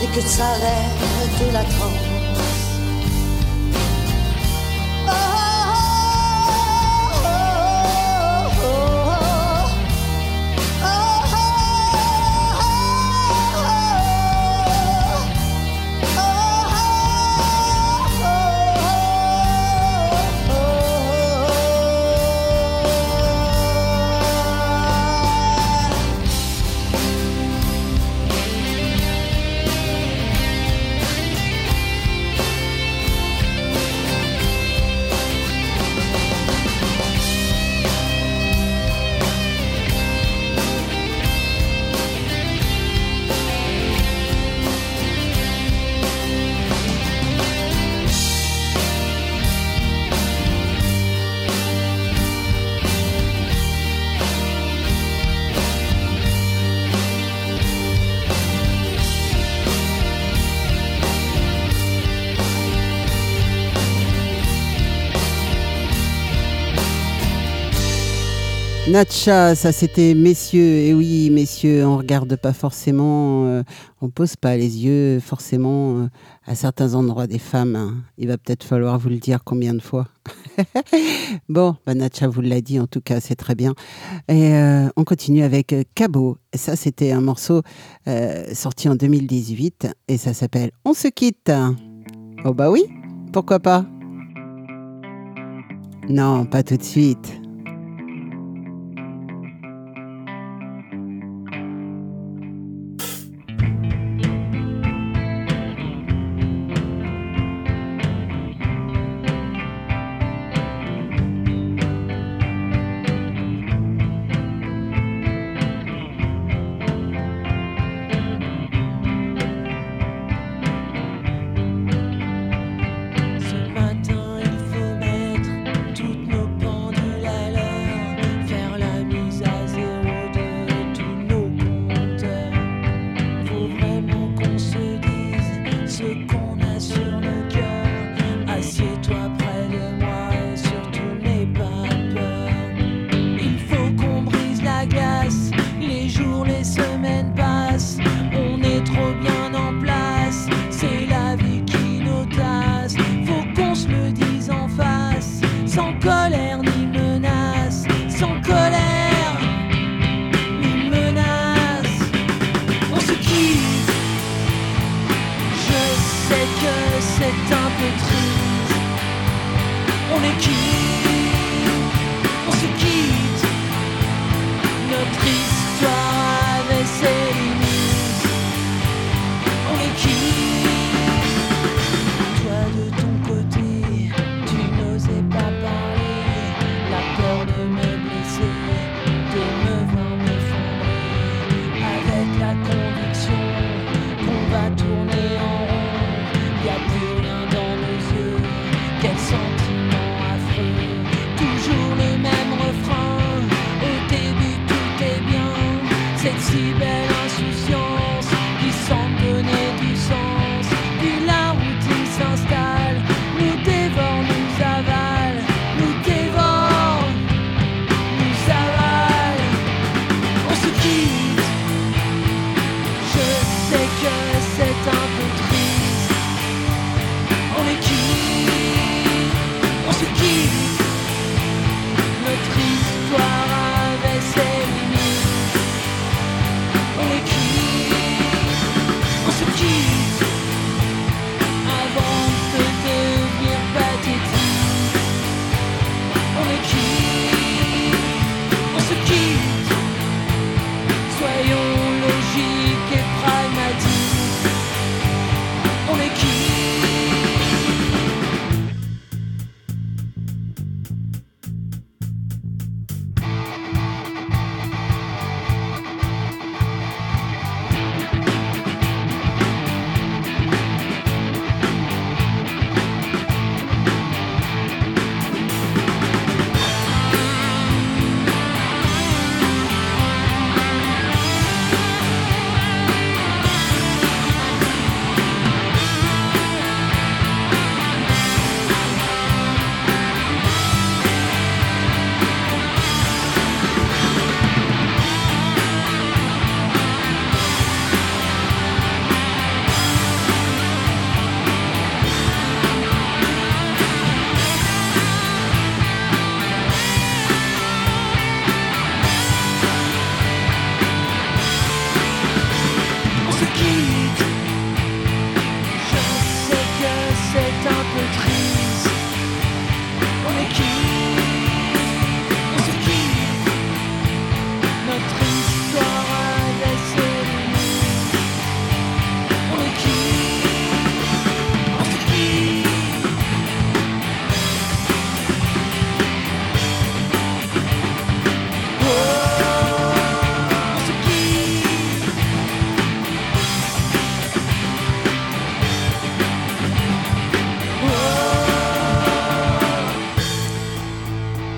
Speaker 13: dès que s'arrête la transe.
Speaker 1: Natcha, ça c'était messieurs. Et oui, messieurs, on regarde pas forcément, euh, on pose pas les yeux forcément euh, à certains endroits des femmes. hein. Il va peut-être falloir vous le dire combien de fois. bon, bah, Natcha vous l'a dit, en tout cas, c'est très bien. Et euh, on continue avec euh, Cabo. Et ça, c'était un morceau sorti en 2018 et ça s'appelle On se quitte. Oh bah oui, pourquoi pas? Non, pas tout de suite.
Speaker 14: so good.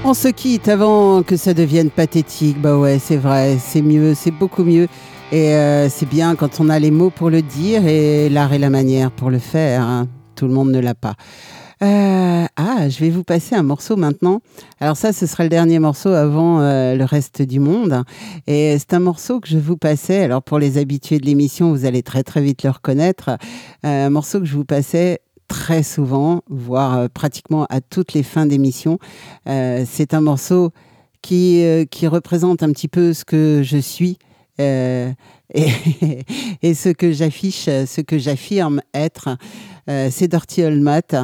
Speaker 1: On se quitte avant que ça devienne pathétique. Bah ouais, c'est vrai, c'est mieux, c'est beaucoup mieux. Et euh, c'est bien quand on a les mots pour le dire et l'art et la manière pour le faire. hein. Tout le monde ne l'a pas. Euh, ah, je vais vous passer un morceau maintenant. Alors ça, ce sera le dernier morceau avant euh, le reste du monde. Et c'est un morceau que je vous passais. Alors pour les habitués de l'émission, vous allez très très vite le reconnaître. Un morceau que je vous passais très souvent, voire euh, pratiquement à toutes les fins d'émission. Euh, c'est un morceau qui, euh, qui représente un petit peu ce que je suis. et, ce que j'affiche, ce que j'affirme être, c'est Matt,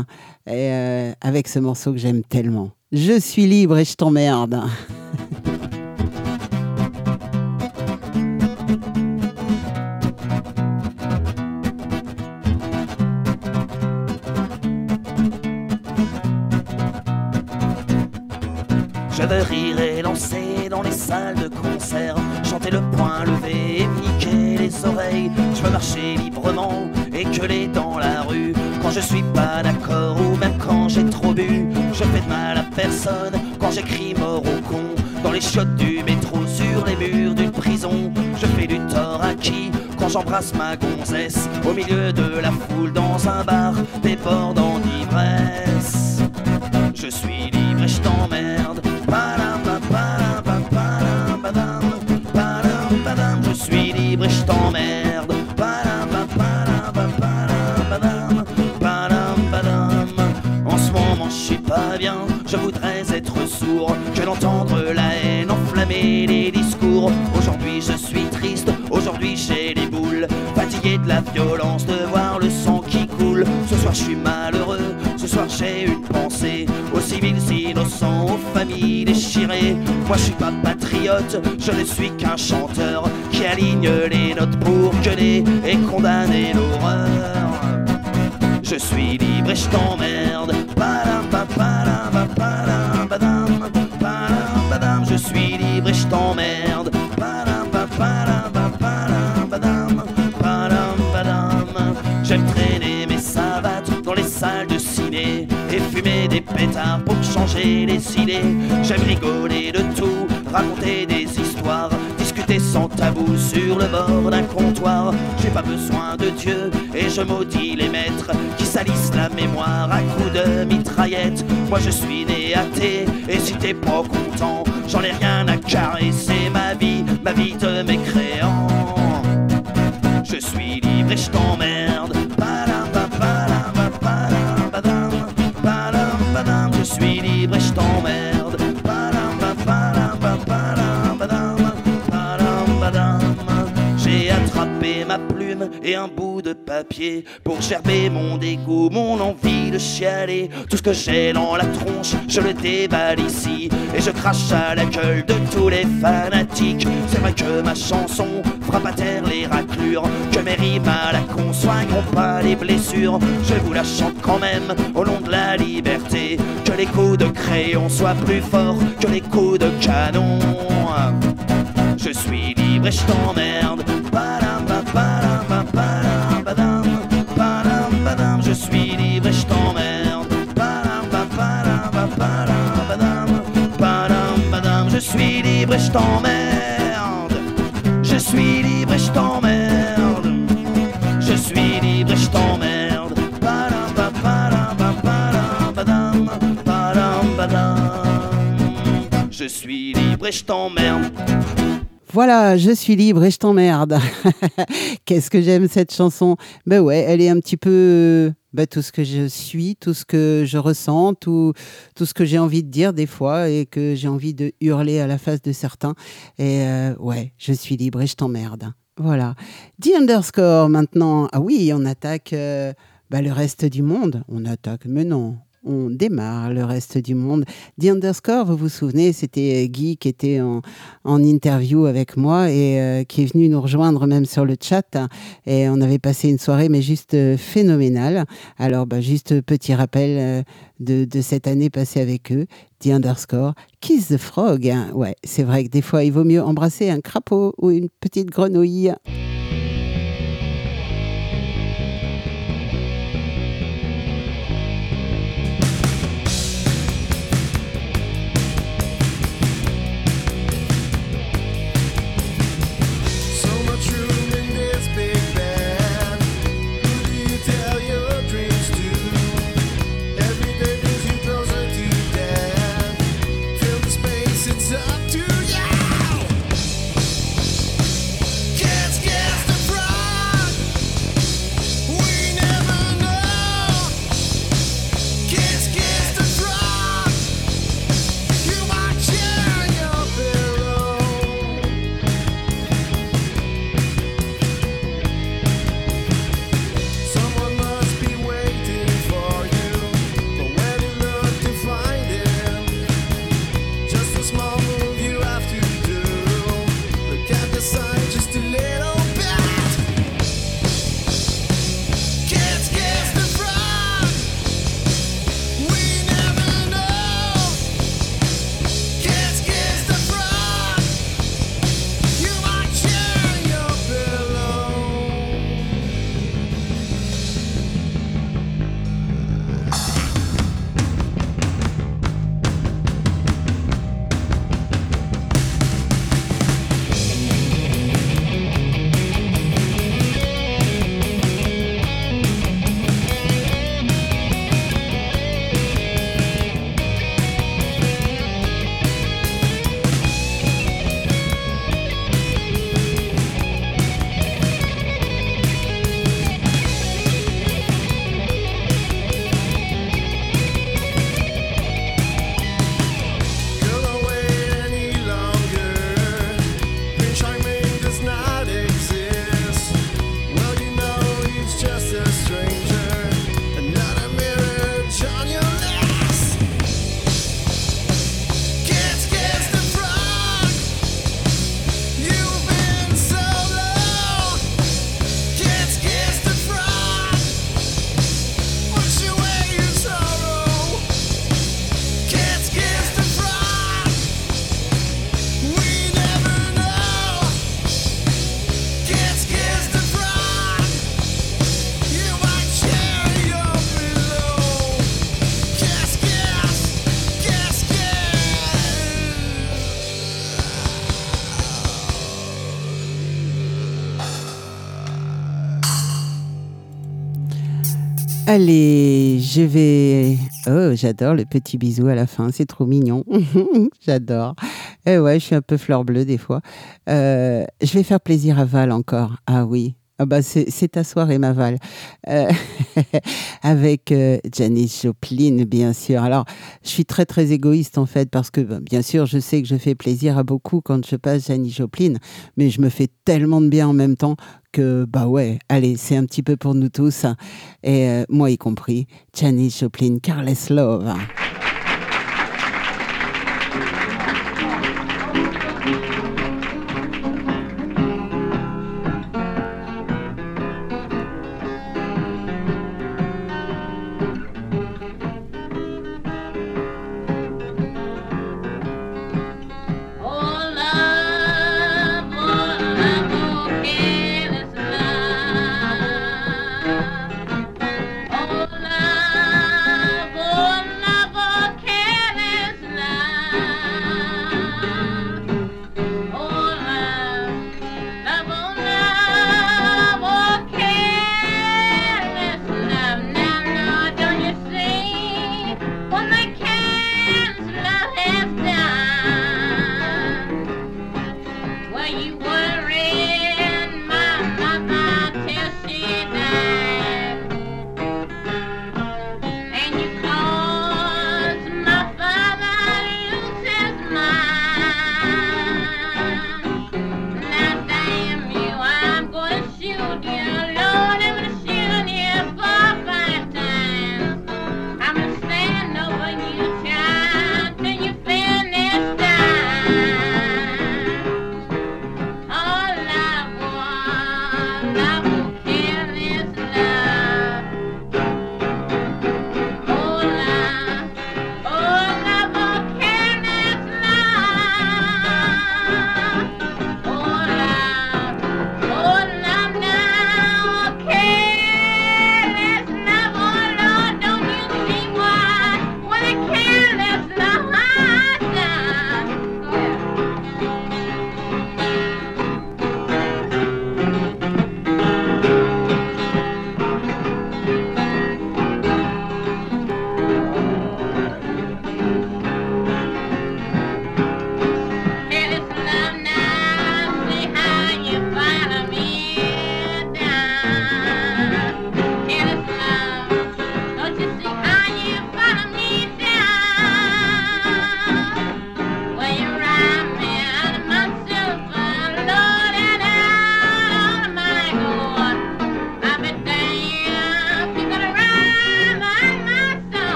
Speaker 1: et, euh, avec ce morceau que j'aime tellement. Je suis libre et je t'emmerde.
Speaker 15: Je veux marcher librement et gueuler dans la rue quand je suis pas d'accord ou même quand j'ai trop bu. Je fais de mal à personne quand j'écris mort au con dans les chiottes du métro sur les murs d'une prison. Je fais du tort à qui? Quand j'embrasse ma gonzesse au milieu de la foule dans un bar débordant d'ivresse. La violence, de voir le sang qui coule. Ce soir, je suis malheureux. Ce soir, j'ai une pensée aux civils innocents, aux familles déchirées. Moi, je suis pas patriote. Je ne suis qu'un chanteur qui aligne les notes pour gueuler et condamner l'horreur. Je suis libre et je t'emmerde. Je suis libre et je t'emmerde. Pour changer les idées. J'aime rigoler de tout, raconter des histoires, discuter sans tabou sur le bord d'un comptoir. J'ai pas besoin de Dieu et je maudis les maîtres qui salissent la mémoire à coups de mitraillette. Moi je suis né athée et si t'es pas content, j'en ai rien à carrer. C'est ma vie, ma vie de mécréant. Je suis libre et je t'emmerde. Et un bout de papier pour gerber mon dégoût, mon envie de chialer. Tout ce que j'ai dans la tronche, je le déballe ici et je crache à la gueule de tous les fanatiques. C'est vrai que ma chanson frappe à terre les raclures, que mes rimes à la con soigneront pas les blessures. Je vous la chante quand même au nom de la liberté, que les coups de crayon soient plus forts que les coups de canon. Je suis libre et je t'emmerde. Padam, pa, suis libre et je t'emmerde. Je suis libre et je t'emmerde. Je suis libre et je t'emmerde. Je suis libre et je t'emmerde. Je suis libre et je t'emmerde.
Speaker 1: Voilà, je suis libre et je t'emmerde. Qu'est-ce que j'aime cette chanson? Ben ouais, elle est un petit peu euh, ben, tout ce que je suis, tout ce que je ressens, tout, tout ce que j'ai envie de dire des fois et que j'ai envie de hurler à la face de certains. Et euh, ouais, je suis libre et je t'emmerde. Voilà. The underscore maintenant. Ah oui, on attaque euh, ben, le reste du monde. On attaque, mais non. On démarre le reste du monde. The Underscore, vous vous souvenez, c'était Guy qui était en, interview avec moi et euh, qui est venu nous rejoindre même sur le chat. Et on avait passé une soirée, mais juste euh, phénoménale. Alors, bah, juste petit rappel euh, de, de cette année passée avec eux. The Underscore, Kiss the Frog. hein. Ouais, c'est vrai que des fois, il vaut mieux embrasser un crapaud ou une petite grenouille. Allez, je vais. Oh, j'adore le petit bisou à la fin, c'est trop mignon. j'adore. Eh ouais, je suis un peu fleur bleue des fois. Euh, je vais faire plaisir à Val encore. Ah oui. Ah bah c'est ta soirée, ma Val. Euh, avec euh, Janis Joplin, bien sûr. Alors, je suis très très égoïste en fait parce que bah, bien sûr, je sais que je fais plaisir à beaucoup quand je passe Janis Joplin, mais je me fais tellement de bien en même temps que bah ouais, allez, c'est un petit peu pour nous tous hein. et euh, moi y compris. Janis Joplin,
Speaker 16: oh, love,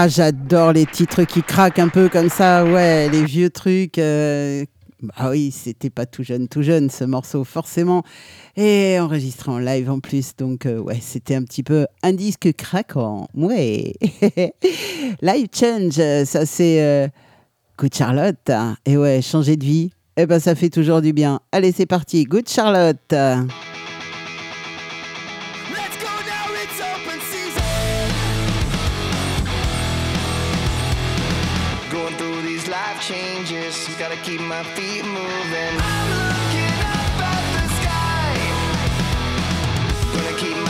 Speaker 1: Ah, j'adore les titres qui craquent un peu comme ça, ouais, les vieux trucs. Ah oui, c'était pas tout jeune, tout jeune ce morceau, forcément. Et enregistré en live en plus, donc euh, ouais, c'était un petit peu un disque craquant. Ouais. live Change, ça c'est euh, Good Charlotte. Et ouais, changer de vie, eh ben ça fait toujours du bien. Allez, c'est parti, Good Charlotte.
Speaker 17: gotta keep my feet moving. I'm looking up at the sky. Gonna keep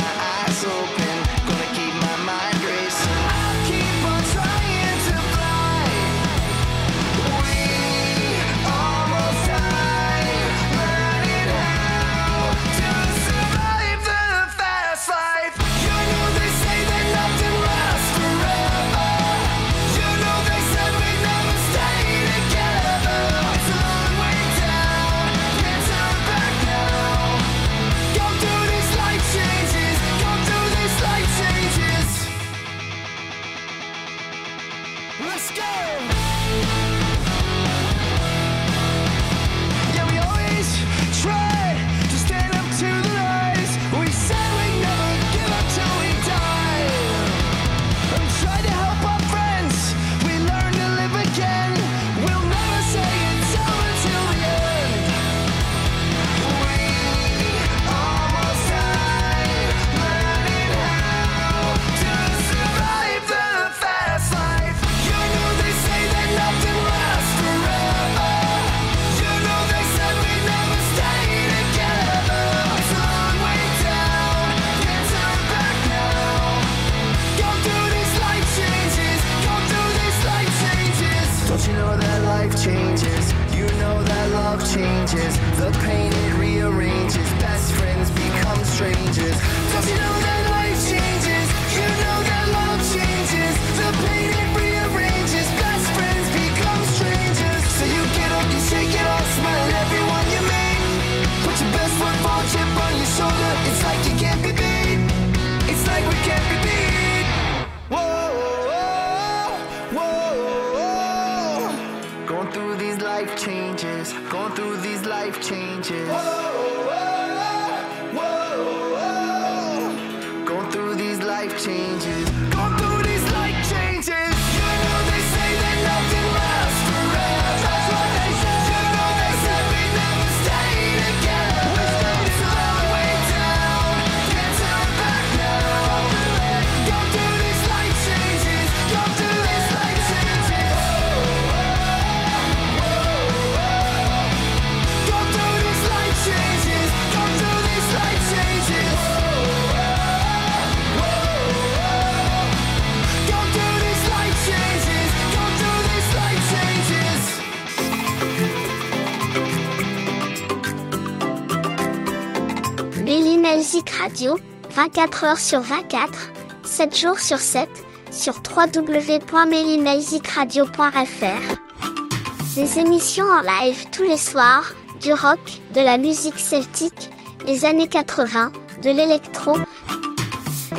Speaker 14: 24 heures sur 24, 7 jours sur 7, sur www.melimagicradio.fr. Des émissions en live tous les soirs, du rock, de la musique celtique, des années 80, de l'électro.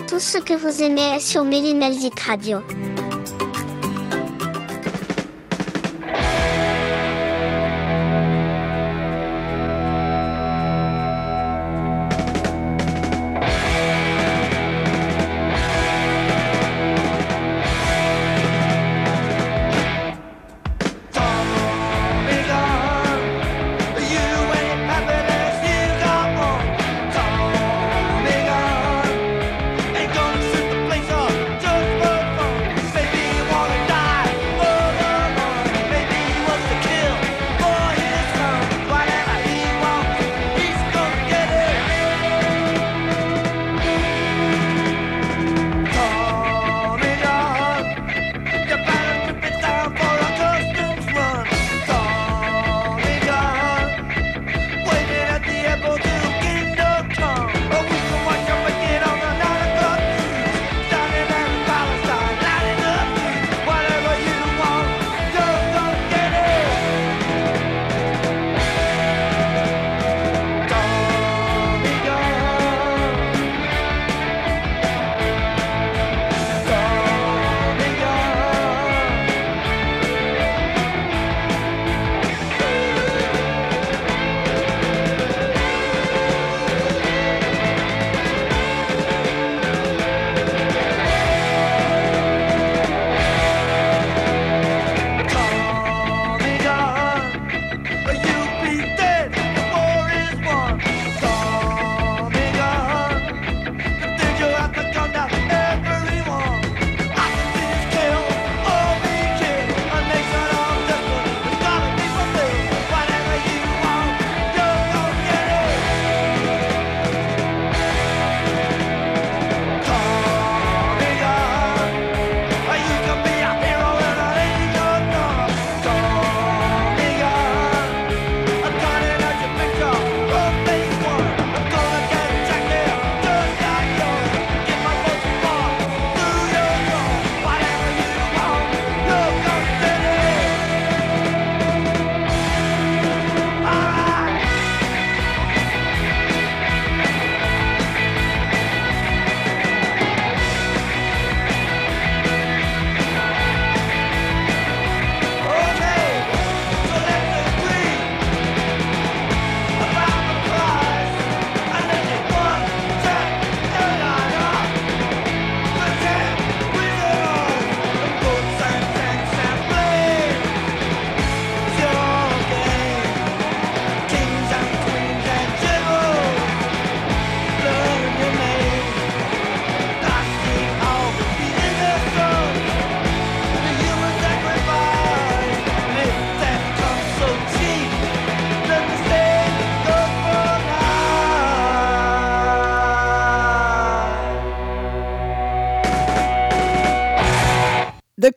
Speaker 14: Tout ce que vous aimez sur Mélimelzik Radio.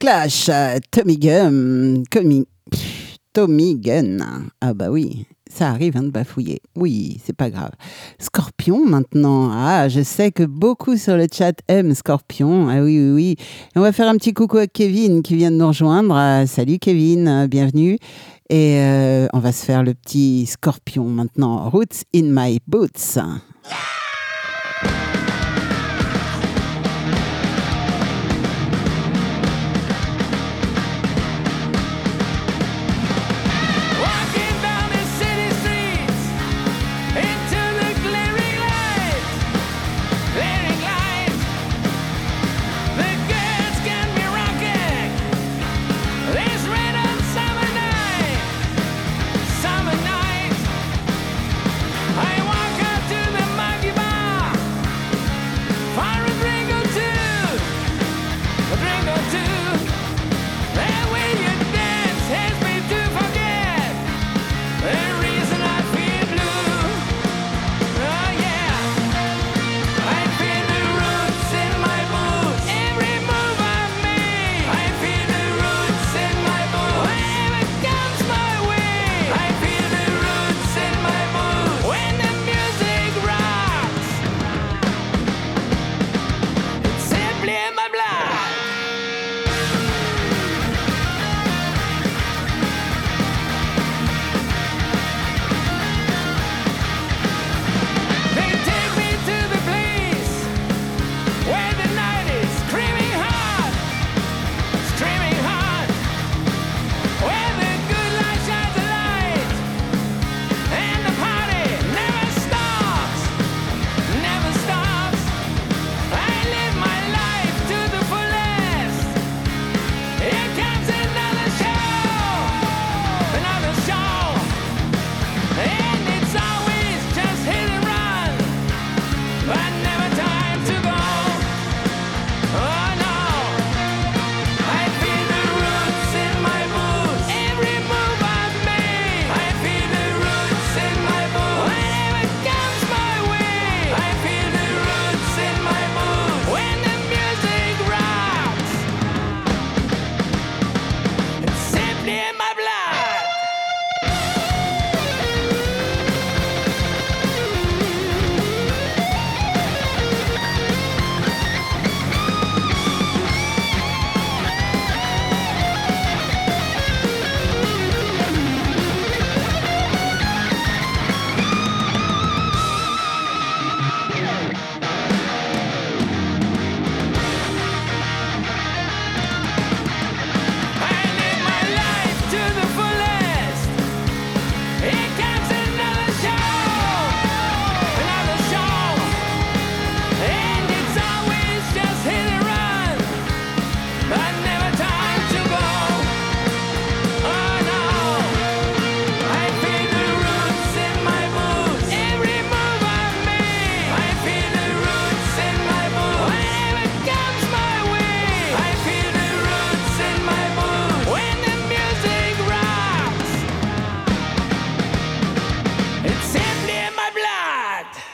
Speaker 18: Clash, euh, Tommy Gun, Tommy, Tommy Gunn. Ah bah oui, ça arrive hein, de bafouiller. Oui, c'est pas grave. Scorpion maintenant. Ah, je sais que beaucoup sur le chat aiment Scorpion. Ah oui, oui, oui. On va faire un petit coucou à Kevin qui vient de nous rejoindre. Ah, salut Kevin, ah, bienvenue. Et euh, on va se faire le petit Scorpion maintenant. Roots in my boots.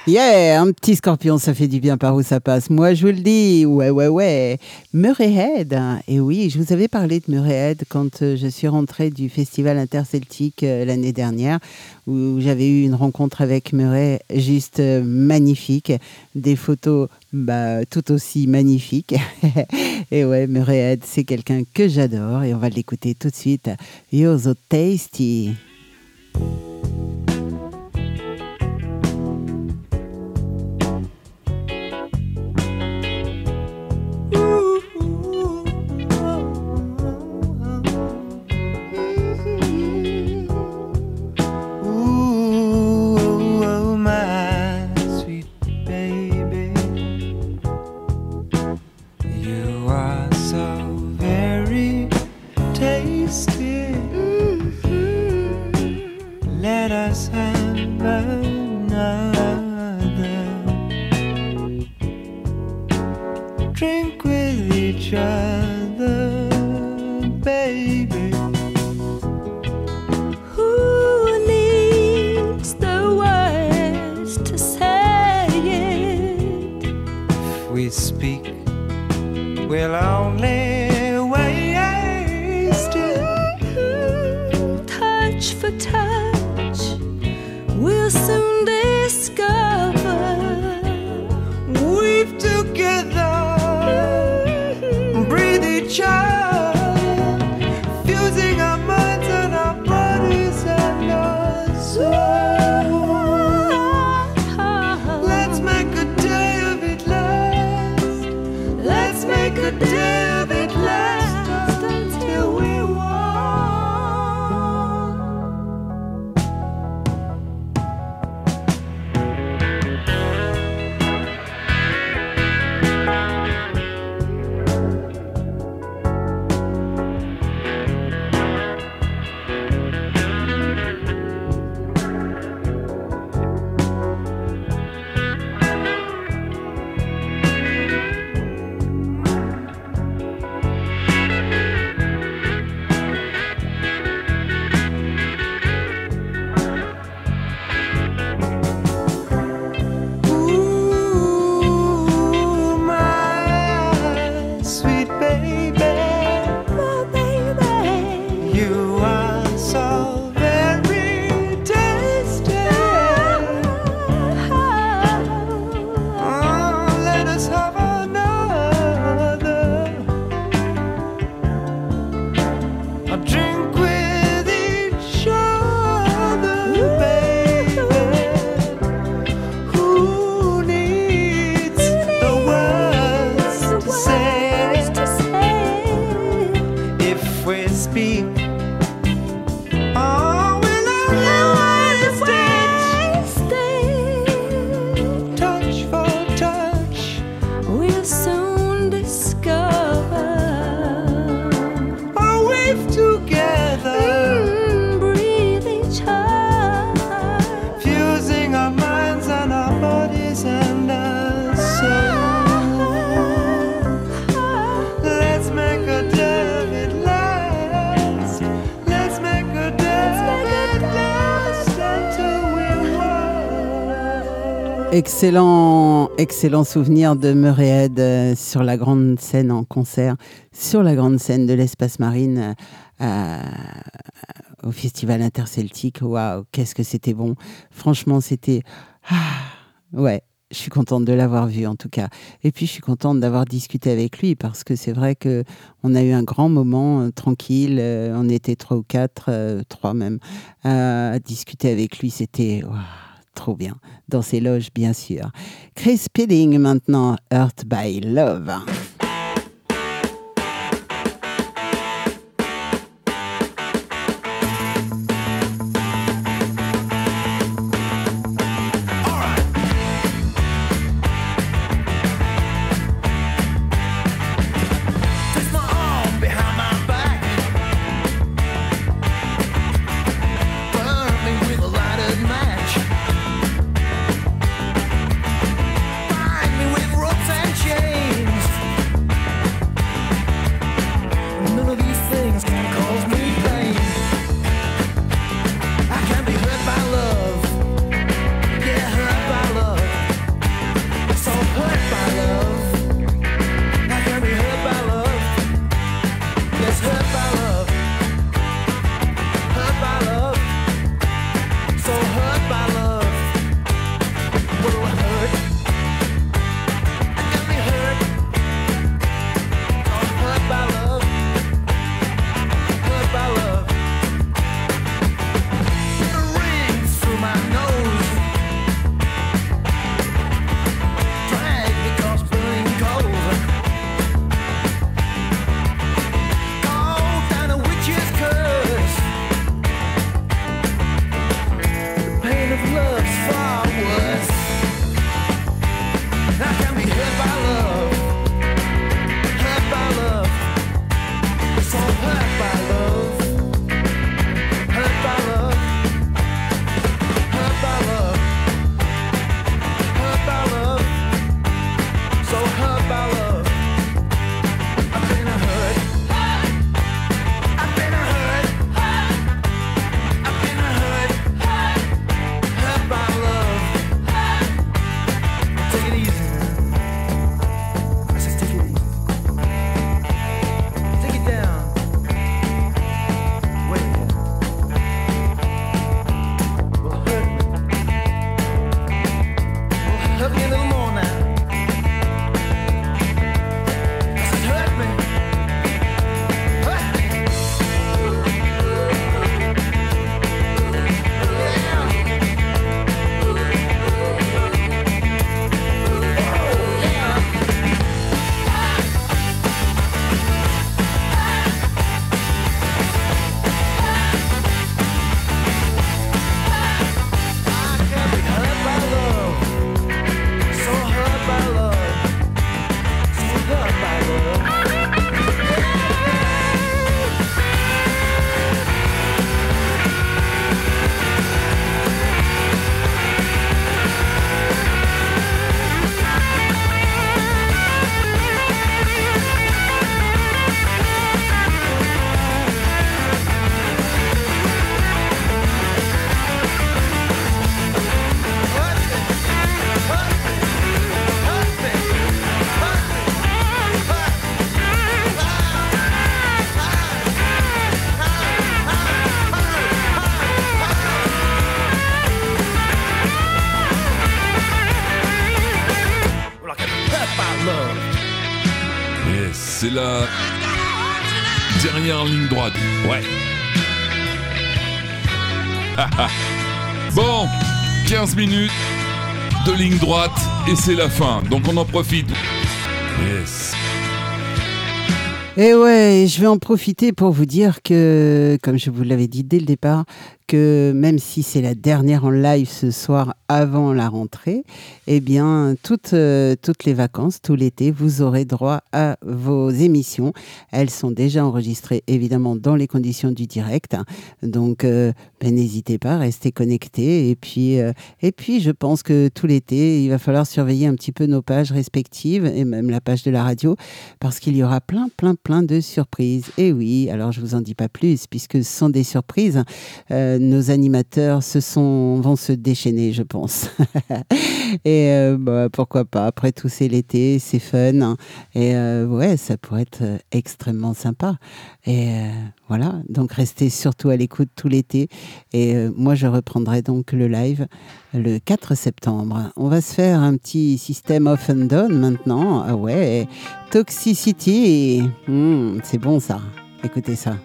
Speaker 1: Yeah,
Speaker 18: un petit scorpion, ça fait du bien par où ça passe. Moi, je vous le dis, ouais, ouais, ouais. Murray Head, hein. et oui, je vous avais parlé de Murray Head quand euh, je suis rentrée du festival interceltique euh, l'année dernière, où j'avais eu une rencontre avec Murray juste euh, magnifique, des photos bah, tout aussi magnifique. et ouais, Murray Head, c'est quelqu'un que j'adore et on va l'écouter tout de suite. You're so tasty.
Speaker 1: Excellent, excellent souvenir de Meuréed sur la grande scène en concert, sur la grande scène de l'espace marine euh, euh, au Festival Interceltique. Waouh, qu'est-ce que c'était bon! Franchement, c'était. Ah, ouais, je suis contente de l'avoir vu en tout cas. Et puis je suis contente d'avoir discuté avec lui parce que c'est vrai que on a eu un grand moment euh, tranquille. On était trois ou quatre, trois même, à discuter avec lui. C'était trop bien. Dans ses loges, bien sûr. Chris Pilling maintenant,
Speaker 19: Hurt by Love.
Speaker 20: Minutes de ligne droite et c'est la fin. Donc on en profite. Yes.
Speaker 7: Et ouais, je vais en profiter pour vous dire que, comme je vous l'avais dit dès le départ, que même si c'est la dernière en live ce soir avant la rentrée, eh bien, toutes, euh, toutes les vacances, tout l'été, vous aurez droit à vos émissions. Elles sont déjà enregistrées, évidemment, dans les conditions du direct. Donc, euh, ben, n'hésitez pas, restez connectés. Et puis, euh, et puis, je pense que tout l'été, il va falloir surveiller un petit peu nos pages respectives et même la page de la radio, parce qu'il y aura plein, plein, plein de surprises. Et oui, alors je vous en dis pas plus, puisque ce sont des surprises. Nos animateurs se sont, vont se déchaîner, je pense. et euh, bah, pourquoi pas, après tout, c'est l'été, c'est fun. Et euh, ouais, ça pourrait être euh, extrêmement sympa. Et voilà, donc restez surtout à l'écoute tout l'été. Et moi, je reprendrai donc le live le 4 septembre. On va se faire un petit système off and down maintenant. Ah ouais, Toxicity. Hmm, c'est bon ça. Écoutez ça.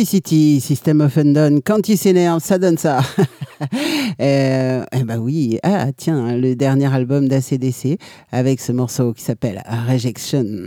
Speaker 1: Toxicity,
Speaker 7: System of Undone. Quand il s'énerve, ça donne ça.
Speaker 21: euh, eh ben oui, ah tiens, le dernier album d'ACDC avec ce morceau qui s'appelle Rejection.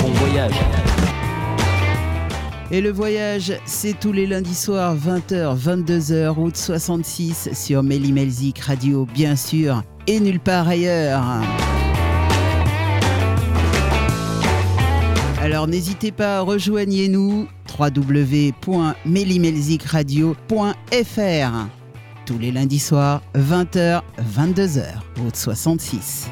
Speaker 22: bon voyage.
Speaker 21: Et le voyage, c'est tous les lundis soirs, 20h, 22h, route 66 sur Mélimelzik Radio, bien sûr, et nulle part ailleurs. Alors n'hésitez pas, rejoignez-nous www.melimelzikradio.fr tous les lundis soirs, 20h, 22h, route 66.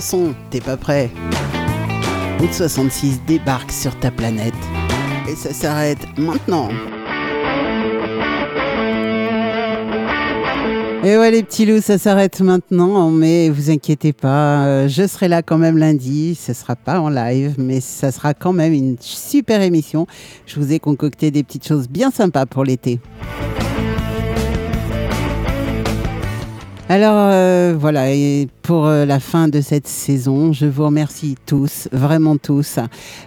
Speaker 1: Son, t'es pas prêt. Route 66 débarque sur ta planète. Et ça s'arrête maintenant. Et ouais les petits loups, ça s'arrête maintenant, mais vous inquiétez pas, euh, je serai là quand même lundi, ce sera pas en live, mais ça sera quand même une super émission. Je vous ai concocté des petites choses bien sympas pour l'été. Alors euh, voilà, pour euh, la fin de cette saison, je vous remercie tous, vraiment tous,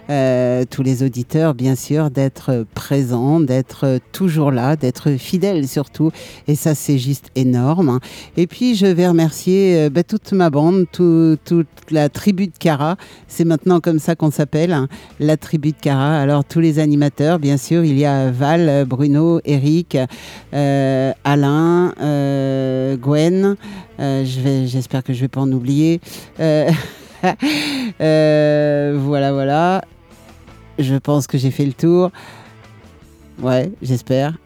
Speaker 1: euh, tous les auditeurs bien sûr, d'être présents, d'être toujours là, d'être fidèles surtout, et ça c'est juste énorme. Et puis je vais remercier bah, toute ma bande, tout- toute la tribu de Cara, c'est maintenant comme ça qu'on s'appelle, hein, la tribu de Cara. Alors tous les animateurs, bien sûr, il y a Val, Bruno, Eric, Alain, Gwen. Euh, je j'espère que je vais pas en oublier. Euh, euh, voilà, voilà. Je pense que j'ai fait le tour. Ouais, j'espère.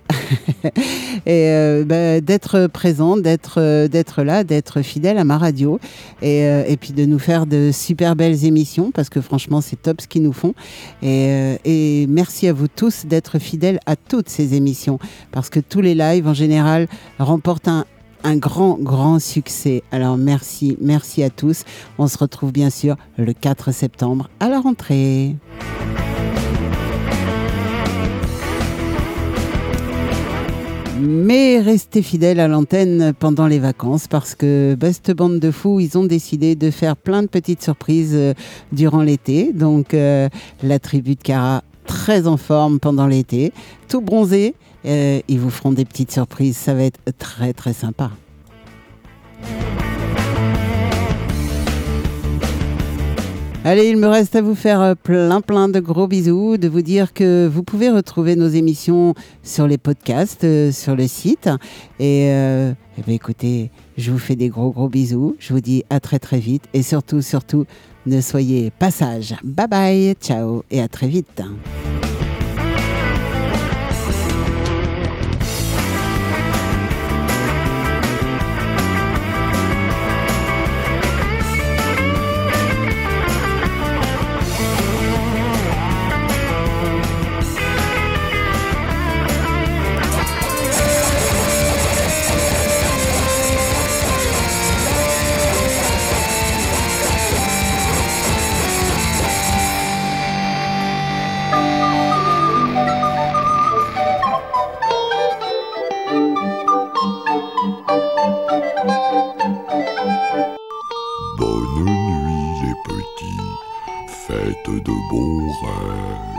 Speaker 1: et bah, d'être présent, d'être là, d'être fidèle à ma radio et, et puis de nous faire de super belles émissions parce que franchement c'est top ce qu'ils nous font et merci à vous tous d'être fidèles à toutes ces émissions parce que tous les lives en général remportent un un grand, grand succès. Alors merci, merci à tous. On se retrouve bien sûr le 4 septembre à la rentrée. Mais restez fidèles à l'antenne pendant les vacances parce que cette bande de fous, ils ont décidé de faire plein de petites surprises euh, durant l'été. Donc euh, la tribu de Cara très en forme pendant l'été, tout bronzé. Ils vous feront des petites surprises, ça va être très très sympa. Allez, il me reste à vous faire euh, plein plein de gros bisous, de vous dire que vous pouvez retrouver nos émissions sur les podcasts, euh, sur le site. Et, euh, eh ben, écoutez, je vous fais des gros gros bisous. Je vous dis à très très vite. Et surtout, surtout, ne soyez pas sages. Bye bye, ciao et à très vite.
Speaker 23: 对对不